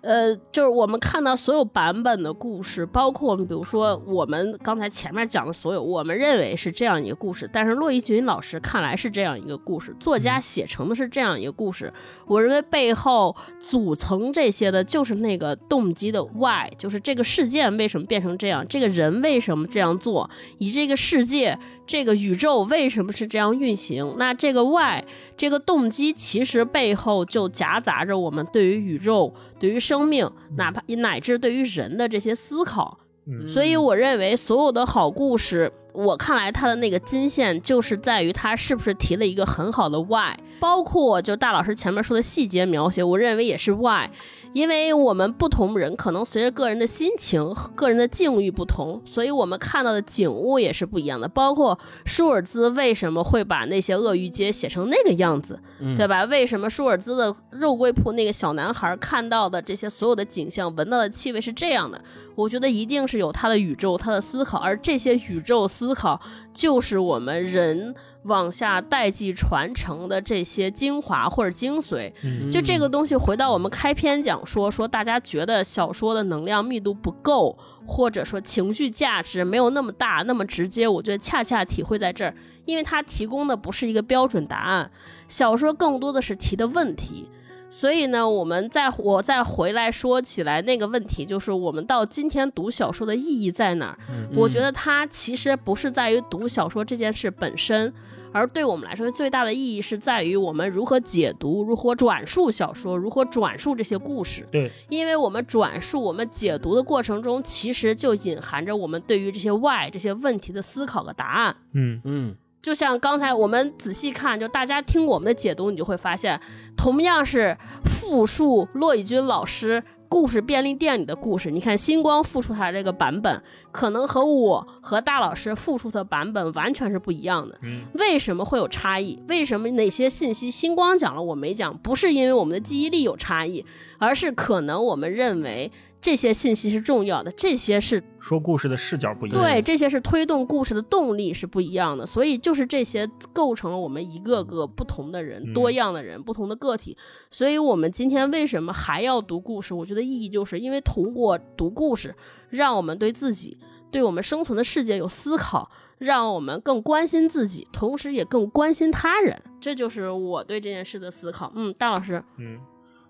C: 呃，就是我们看到所有版本的故事，包括我们比如说我们刚才前面讲的所有，我们认为是这样一个故事，但是骆以军老师看来是这样一个故事，作家写成的是这样一个故事。我认为背后组成这些的就是那个动机的 why，就是这个事件为什么变成这样，这个人为什么这样做，以这个世界、这个宇宙为什么是这样运行。那这个 why，这个动机其实背后就夹杂着我们对于宇宙、对于生命，哪怕乃至对于人的这些思考。
A: 嗯。
C: 所以我认为所有的好故事，我看来它的那个金线就是在于它是不是提了一个很好的 why，包括就大老师前面说的细节描写，我认为也是 why。因为我们不同人可能随着个人的心情、个人的境遇不同，所以我们看到的景物也是不一样的。包括舒尔兹为什么会把那些鳄鱼街写成那个样子，对吧？为什么舒尔兹的肉桂铺那个小男孩看到的这些所有的景象、闻到的气味是这样的？我觉得一定是有他的宇宙、他的思考，而这些宇宙思考就是我们人往下代际传承的这些精华或者精髓。
A: 嗯
C: 就这个东西，回到我们开篇讲说，说大家觉得小说的能量密度不够，或者说情绪价值没有那么大、那么直接，我觉得恰恰体会在这儿，因为它提供的不是一个标准答案，小说更多的是提的问题。所以呢，我们再我再回来说起来那个问题，就是我们到今天读小说的意义在哪儿？我觉得它其实不是在于读小说这件事本身，而对我们来说最大的意义是在于我们如何解读、如何转述小说、如何转述这些故事。
A: 对，
C: 因为我们转述、我们解读的过程中，其实就隐含着我们对于这些 why 这些问题的思考和答案。
A: 嗯
B: 嗯
C: 就像刚才我们仔细看，就大家听我们的解读，你就会发现，同样是复述骆以军老师《故事便利店》里的故事，你看星光复述他这个版本，可能和我和大老师复述的版本完全是不一样的。
A: 嗯
C: 为什么会有差异？为什么哪些信息星光讲了我没讲？不是因为我们的记忆力有差异，而是可能我们认为这些信息是重要的，这些是
A: 说故事的视角不一样。
C: 对，这些是推动故事的动力是不一样的，所以就是这些构成了我们一个个不同的人、
A: 嗯
C: 多样的人、不同的个体。所以我们今天为什么还要读故事？我觉得意义就是因为通过读故事，让我们对自己、对我们生存的世界有思考，让我们更关心自己，同时也更关心他人。这就是我对这件事的思考。嗯，大老师，
A: 嗯，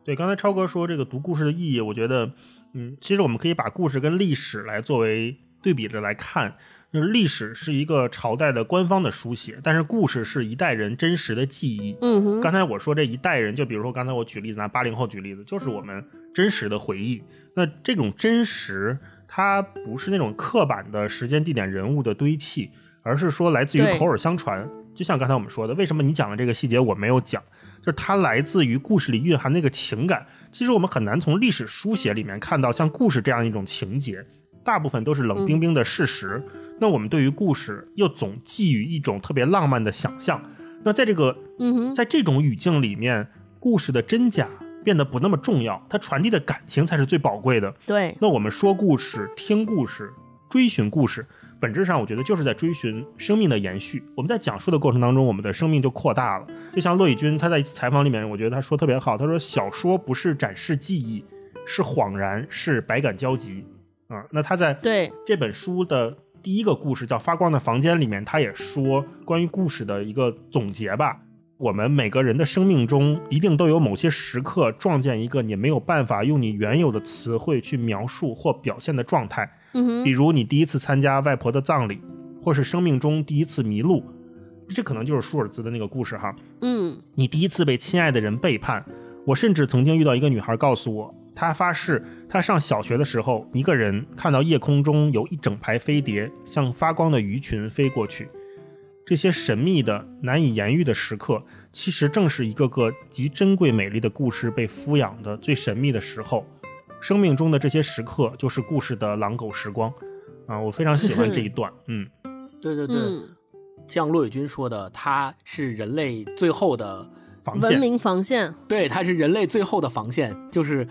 A: 对，刚才超哥说这个读故事的意义，我觉得，嗯，其实我们可以把故事跟历史来作为对比着来看。就是历史是一个朝代的官方的书写，但是故事是一代人真实的记忆。
C: 嗯哼，
A: 刚才我说这一代人，就比如说刚才我举例子拿八零后举例子，就是我们真实的回忆。那这种真实，它不是那种刻板的时间、地点、人物的堆砌，而是说来自于口耳相传。就像刚才我们说的，为什么你讲的这个细节我没有讲？就是它来自于故事里蕴含那个情感。其实我们很难从历史书写里面看到像故事这样一种情节，大部分都是冷冰冰的事实。那我们对于故事又总寄予一种特别浪漫的想象。那在这个
C: 嗯，
A: 在这种语境里面，故事的真假变得不那么重要，它传递的感情才是最宝贵的。
C: 对，
A: 那我们说故事、听故事、追寻故事，本质上我觉得就是在追寻生命的延续。我们在讲述的过程当中，我们的生命就扩大了。就像骆以军他在一次采访里面，我觉得他说特别好，他说小说不是展示记忆，是恍然，是百感交集啊、那他在
C: 对，
A: 这本书的第一个故事叫《发光的房间》里面，他也说关于故事的一个总结吧。我们每个人的生命中，一定都有某些时刻撞见一个你没有办法用你原有的词汇去描述或表现的状态。
C: 嗯哼，
A: 比如你第一次参加外婆的葬礼，或是生命中第一次迷路，这可能就是舒尔兹的那个故事哈。
C: 嗯
A: 你第一次被亲爱的人背叛，我甚至曾经遇到一个女孩告诉我，她发誓，她上小学的时候，一个人看到夜空中有一整排飞碟，像发光的鱼群飞过去。这些神秘的、难以言喻的时刻，其实正是一个个极珍贵美丽的故事被抚养的最神秘的时候。生命中的这些时刻，就是故事的狼狗时光。啊，我非常喜欢 [laughs] 这一段。嗯，
B: 对对对，
C: 嗯，
B: 像骆伟军说的，它是人类最后的，
A: 防线。
C: 文明防线，
B: 对，它是人类最后的防线，就是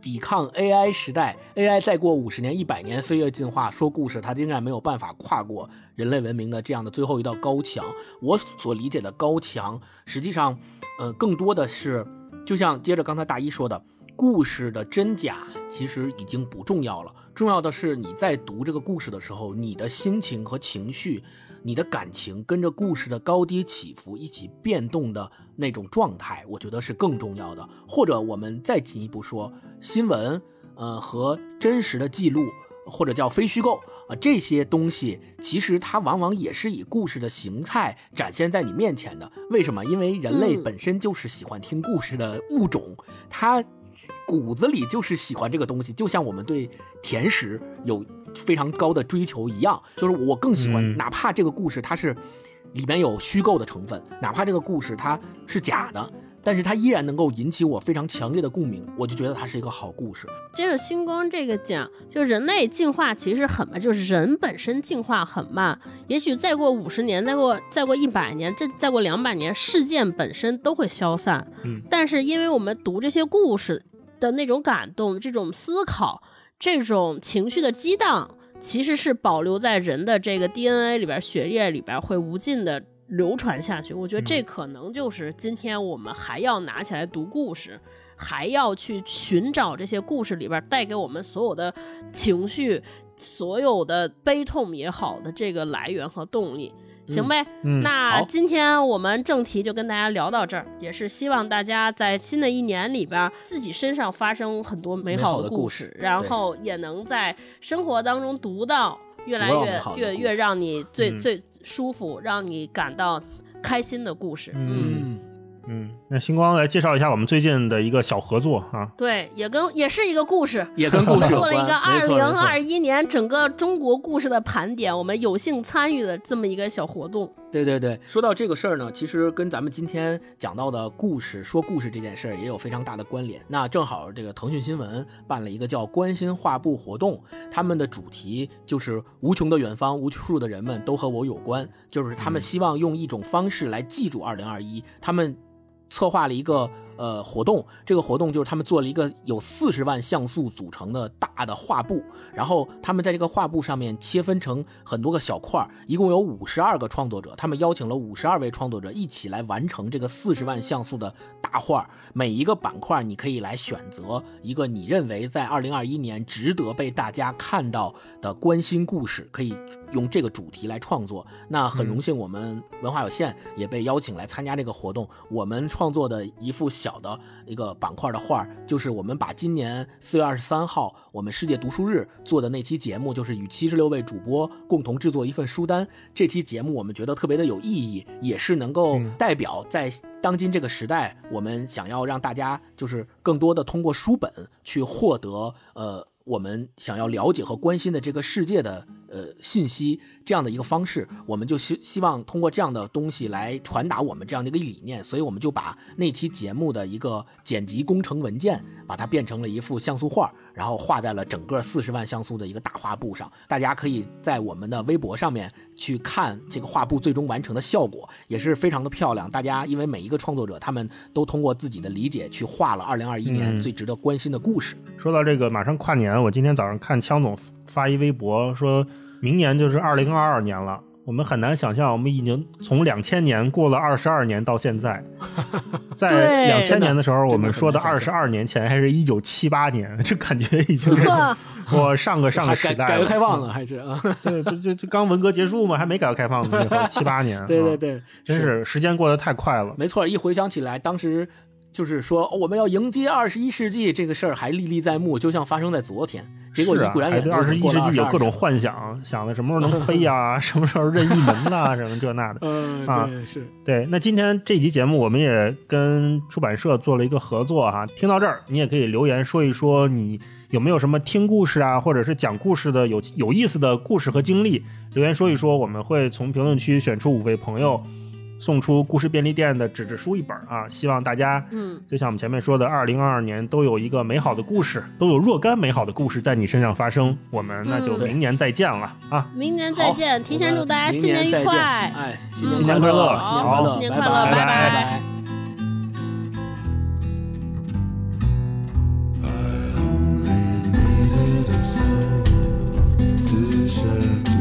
B: 抵抗 AI 时代。AI 再过五十年、一百年飞跃进化，说故事，它仍然没有办法跨过人类文明的这样的最后一道高墙。我所理解的高墙，实际上，呃，更多的是，就像接着刚才大一说的，故事的真假其实已经不重要了，重要的是你在读这个故事的时候，你的心情和情绪。你的感情跟着故事的高低起伏一起变动的那种状态，我觉得是更重要的。或者我们再进一步说，新闻，呃，和真实的记录，或者叫非虚构啊、这些东西，其实它往往也是以故事的形态展现在你面前的。为什么？因为人类本身就是喜欢听故事的物种，它骨子里就是喜欢这个东西，就像我们对甜食有非常高的追求一样，就是我更喜欢，
A: 嗯。
B: 哪怕这个故事它是里面有虚构的成分，哪怕这个故事它是假的，但是它依然能够引起我非常强烈的共鸣，我就觉得它是一个好故事。
C: 接着星光这个讲，就人类进化其实很慢，就是人本身进化很慢。也许再过五十年，再过再过一百年，这再过两百年，事件本身都会消散。
A: 嗯，
C: 但是因为我们读这些故事的那种感动、这种思考、这种情绪的激荡，其实是保留在人的这个 DNA 里边、血液里边，会无尽的流传下去。我觉得这可能就是今天我们还要拿起来读故事。还要去寻找这些故事里边带给我们所有的情绪、所有的悲痛也好的这个来源和动力，行呗？那今天我们正题就跟大家聊到这儿，也是希望大家在新的一年里边自己身上发生很多美
B: 美
C: 好
B: 好的故事
C: 故事，然后也能在生活当中读到越来越越越让你最、
A: 嗯
C: 最舒服，让你感到开心的故事。嗯
A: 嗯嗯，那星光来介绍一下我们最近的一个小合作啊。
C: 对，也跟也是一个故事，[laughs]
B: 也跟故事 [laughs]
C: 做了一个二零二一年整个中国故事的盘点，我们有幸参与的这么一个小活动。
B: 对对对，说到这个事儿呢，其实跟咱们今天讲到的故事说故事这件事儿也有非常大的关联。那正好这个腾讯新闻办了一个叫“关心画布”活动，他们的主题就是无穷的远方，无数的人们都和我有关，就是他们希望用一种方式来记住二零二一。他们策划了一个呃活动，这个活动就是他们做了一个有四十万像素组成的大的画布，然后他们在这个画布上面切分成很多个小块儿，一共有五十二个创作者，他们邀请了五十二位创作者一起来完成这个四十万像素的大画。每一个板块你可以来选择一个你认为在二零二一年值得被大家看到的关心故事，可以用这个主题来创作。那很荣幸，我们文化有限也被邀请来参加这个活动。我们创作的一幅小的一个板块的画，就是我们把今年四月二十三号我们世界读书日做的那期节目，就是与七十六位主播共同制作一份书单。这期节目我们觉得特别的有意义，也是能够
A: 嗯
B: 代表在当今这个时代，我们想要让大家就是更多的通过书本去获得呃我们想要了解和关心的这个世界的呃信息，这样的一个方式，我们就希希望通过这样的东西来传达我们这样的一个理念，所以我们就把那期节目的一个剪辑工程文件，把它变成了一幅像素画，然后画在了整个四十万像素的一个大画布上。大家可以在我们的微博上面去看这个画布最终完成的效果，也是非常的漂亮。大家因为每一个创作者他们都通过自己的理解去画了二零二一年
A: 嗯
B: 最值得关心的故事。
A: 说到这个，马上跨年，我今天早上看枪总发一微博，说明年就是二零二二年了。我们很难想象，我们已经从两千年过了二十二年到现在，[laughs] 在
C: 对
A: 两千年的时候，我们说的二十二年前还是一九七八年，这感觉已经是我上个上个时代
B: 改改革开放
A: 了。
B: 还是啊？[laughs]
A: 对，不就就刚文革结束嘛，还没改革开放呢，七八年。啊，
B: 对对对，
A: 真是时间过得太快了。
B: 没错，一回想起来，当时就是说、哦我们要迎接二十一世纪这个事儿还历历在目，就像发生在昨天。结果
A: 是啊
B: 一转眼就
A: 还对二十一世纪有各种幻想，想的什么时候能飞呀、[laughs] 什么时候任意门呐、什么这那的。[laughs]
B: 嗯，
A: 啊
B: 对，是
A: 对，那今天这集节目我们也跟出版社做了一个合作哈、听到这儿，你也可以留言说一说你有没有什么听故事啊，或者是讲故事的有有意思的故事和经历，留言说一说，我们会从评论区选出五位朋友，送出故事便利店的纸质书一本啊。希望大家
C: 嗯，
A: 就像我们前面说的，二零二二年都有一个美好的故事，都有若干美好的故事在你身上发生。我们那就
C: 嗯
A: 明年再见了啊！
C: 明年再见，提前祝大家新年愉快。
B: 哎，
C: 嗯
A: 新年快乐好
B: 新年快乐，
C: 新年快乐
B: 拜
A: 拜拜
B: 拜。
D: needed a soul to share,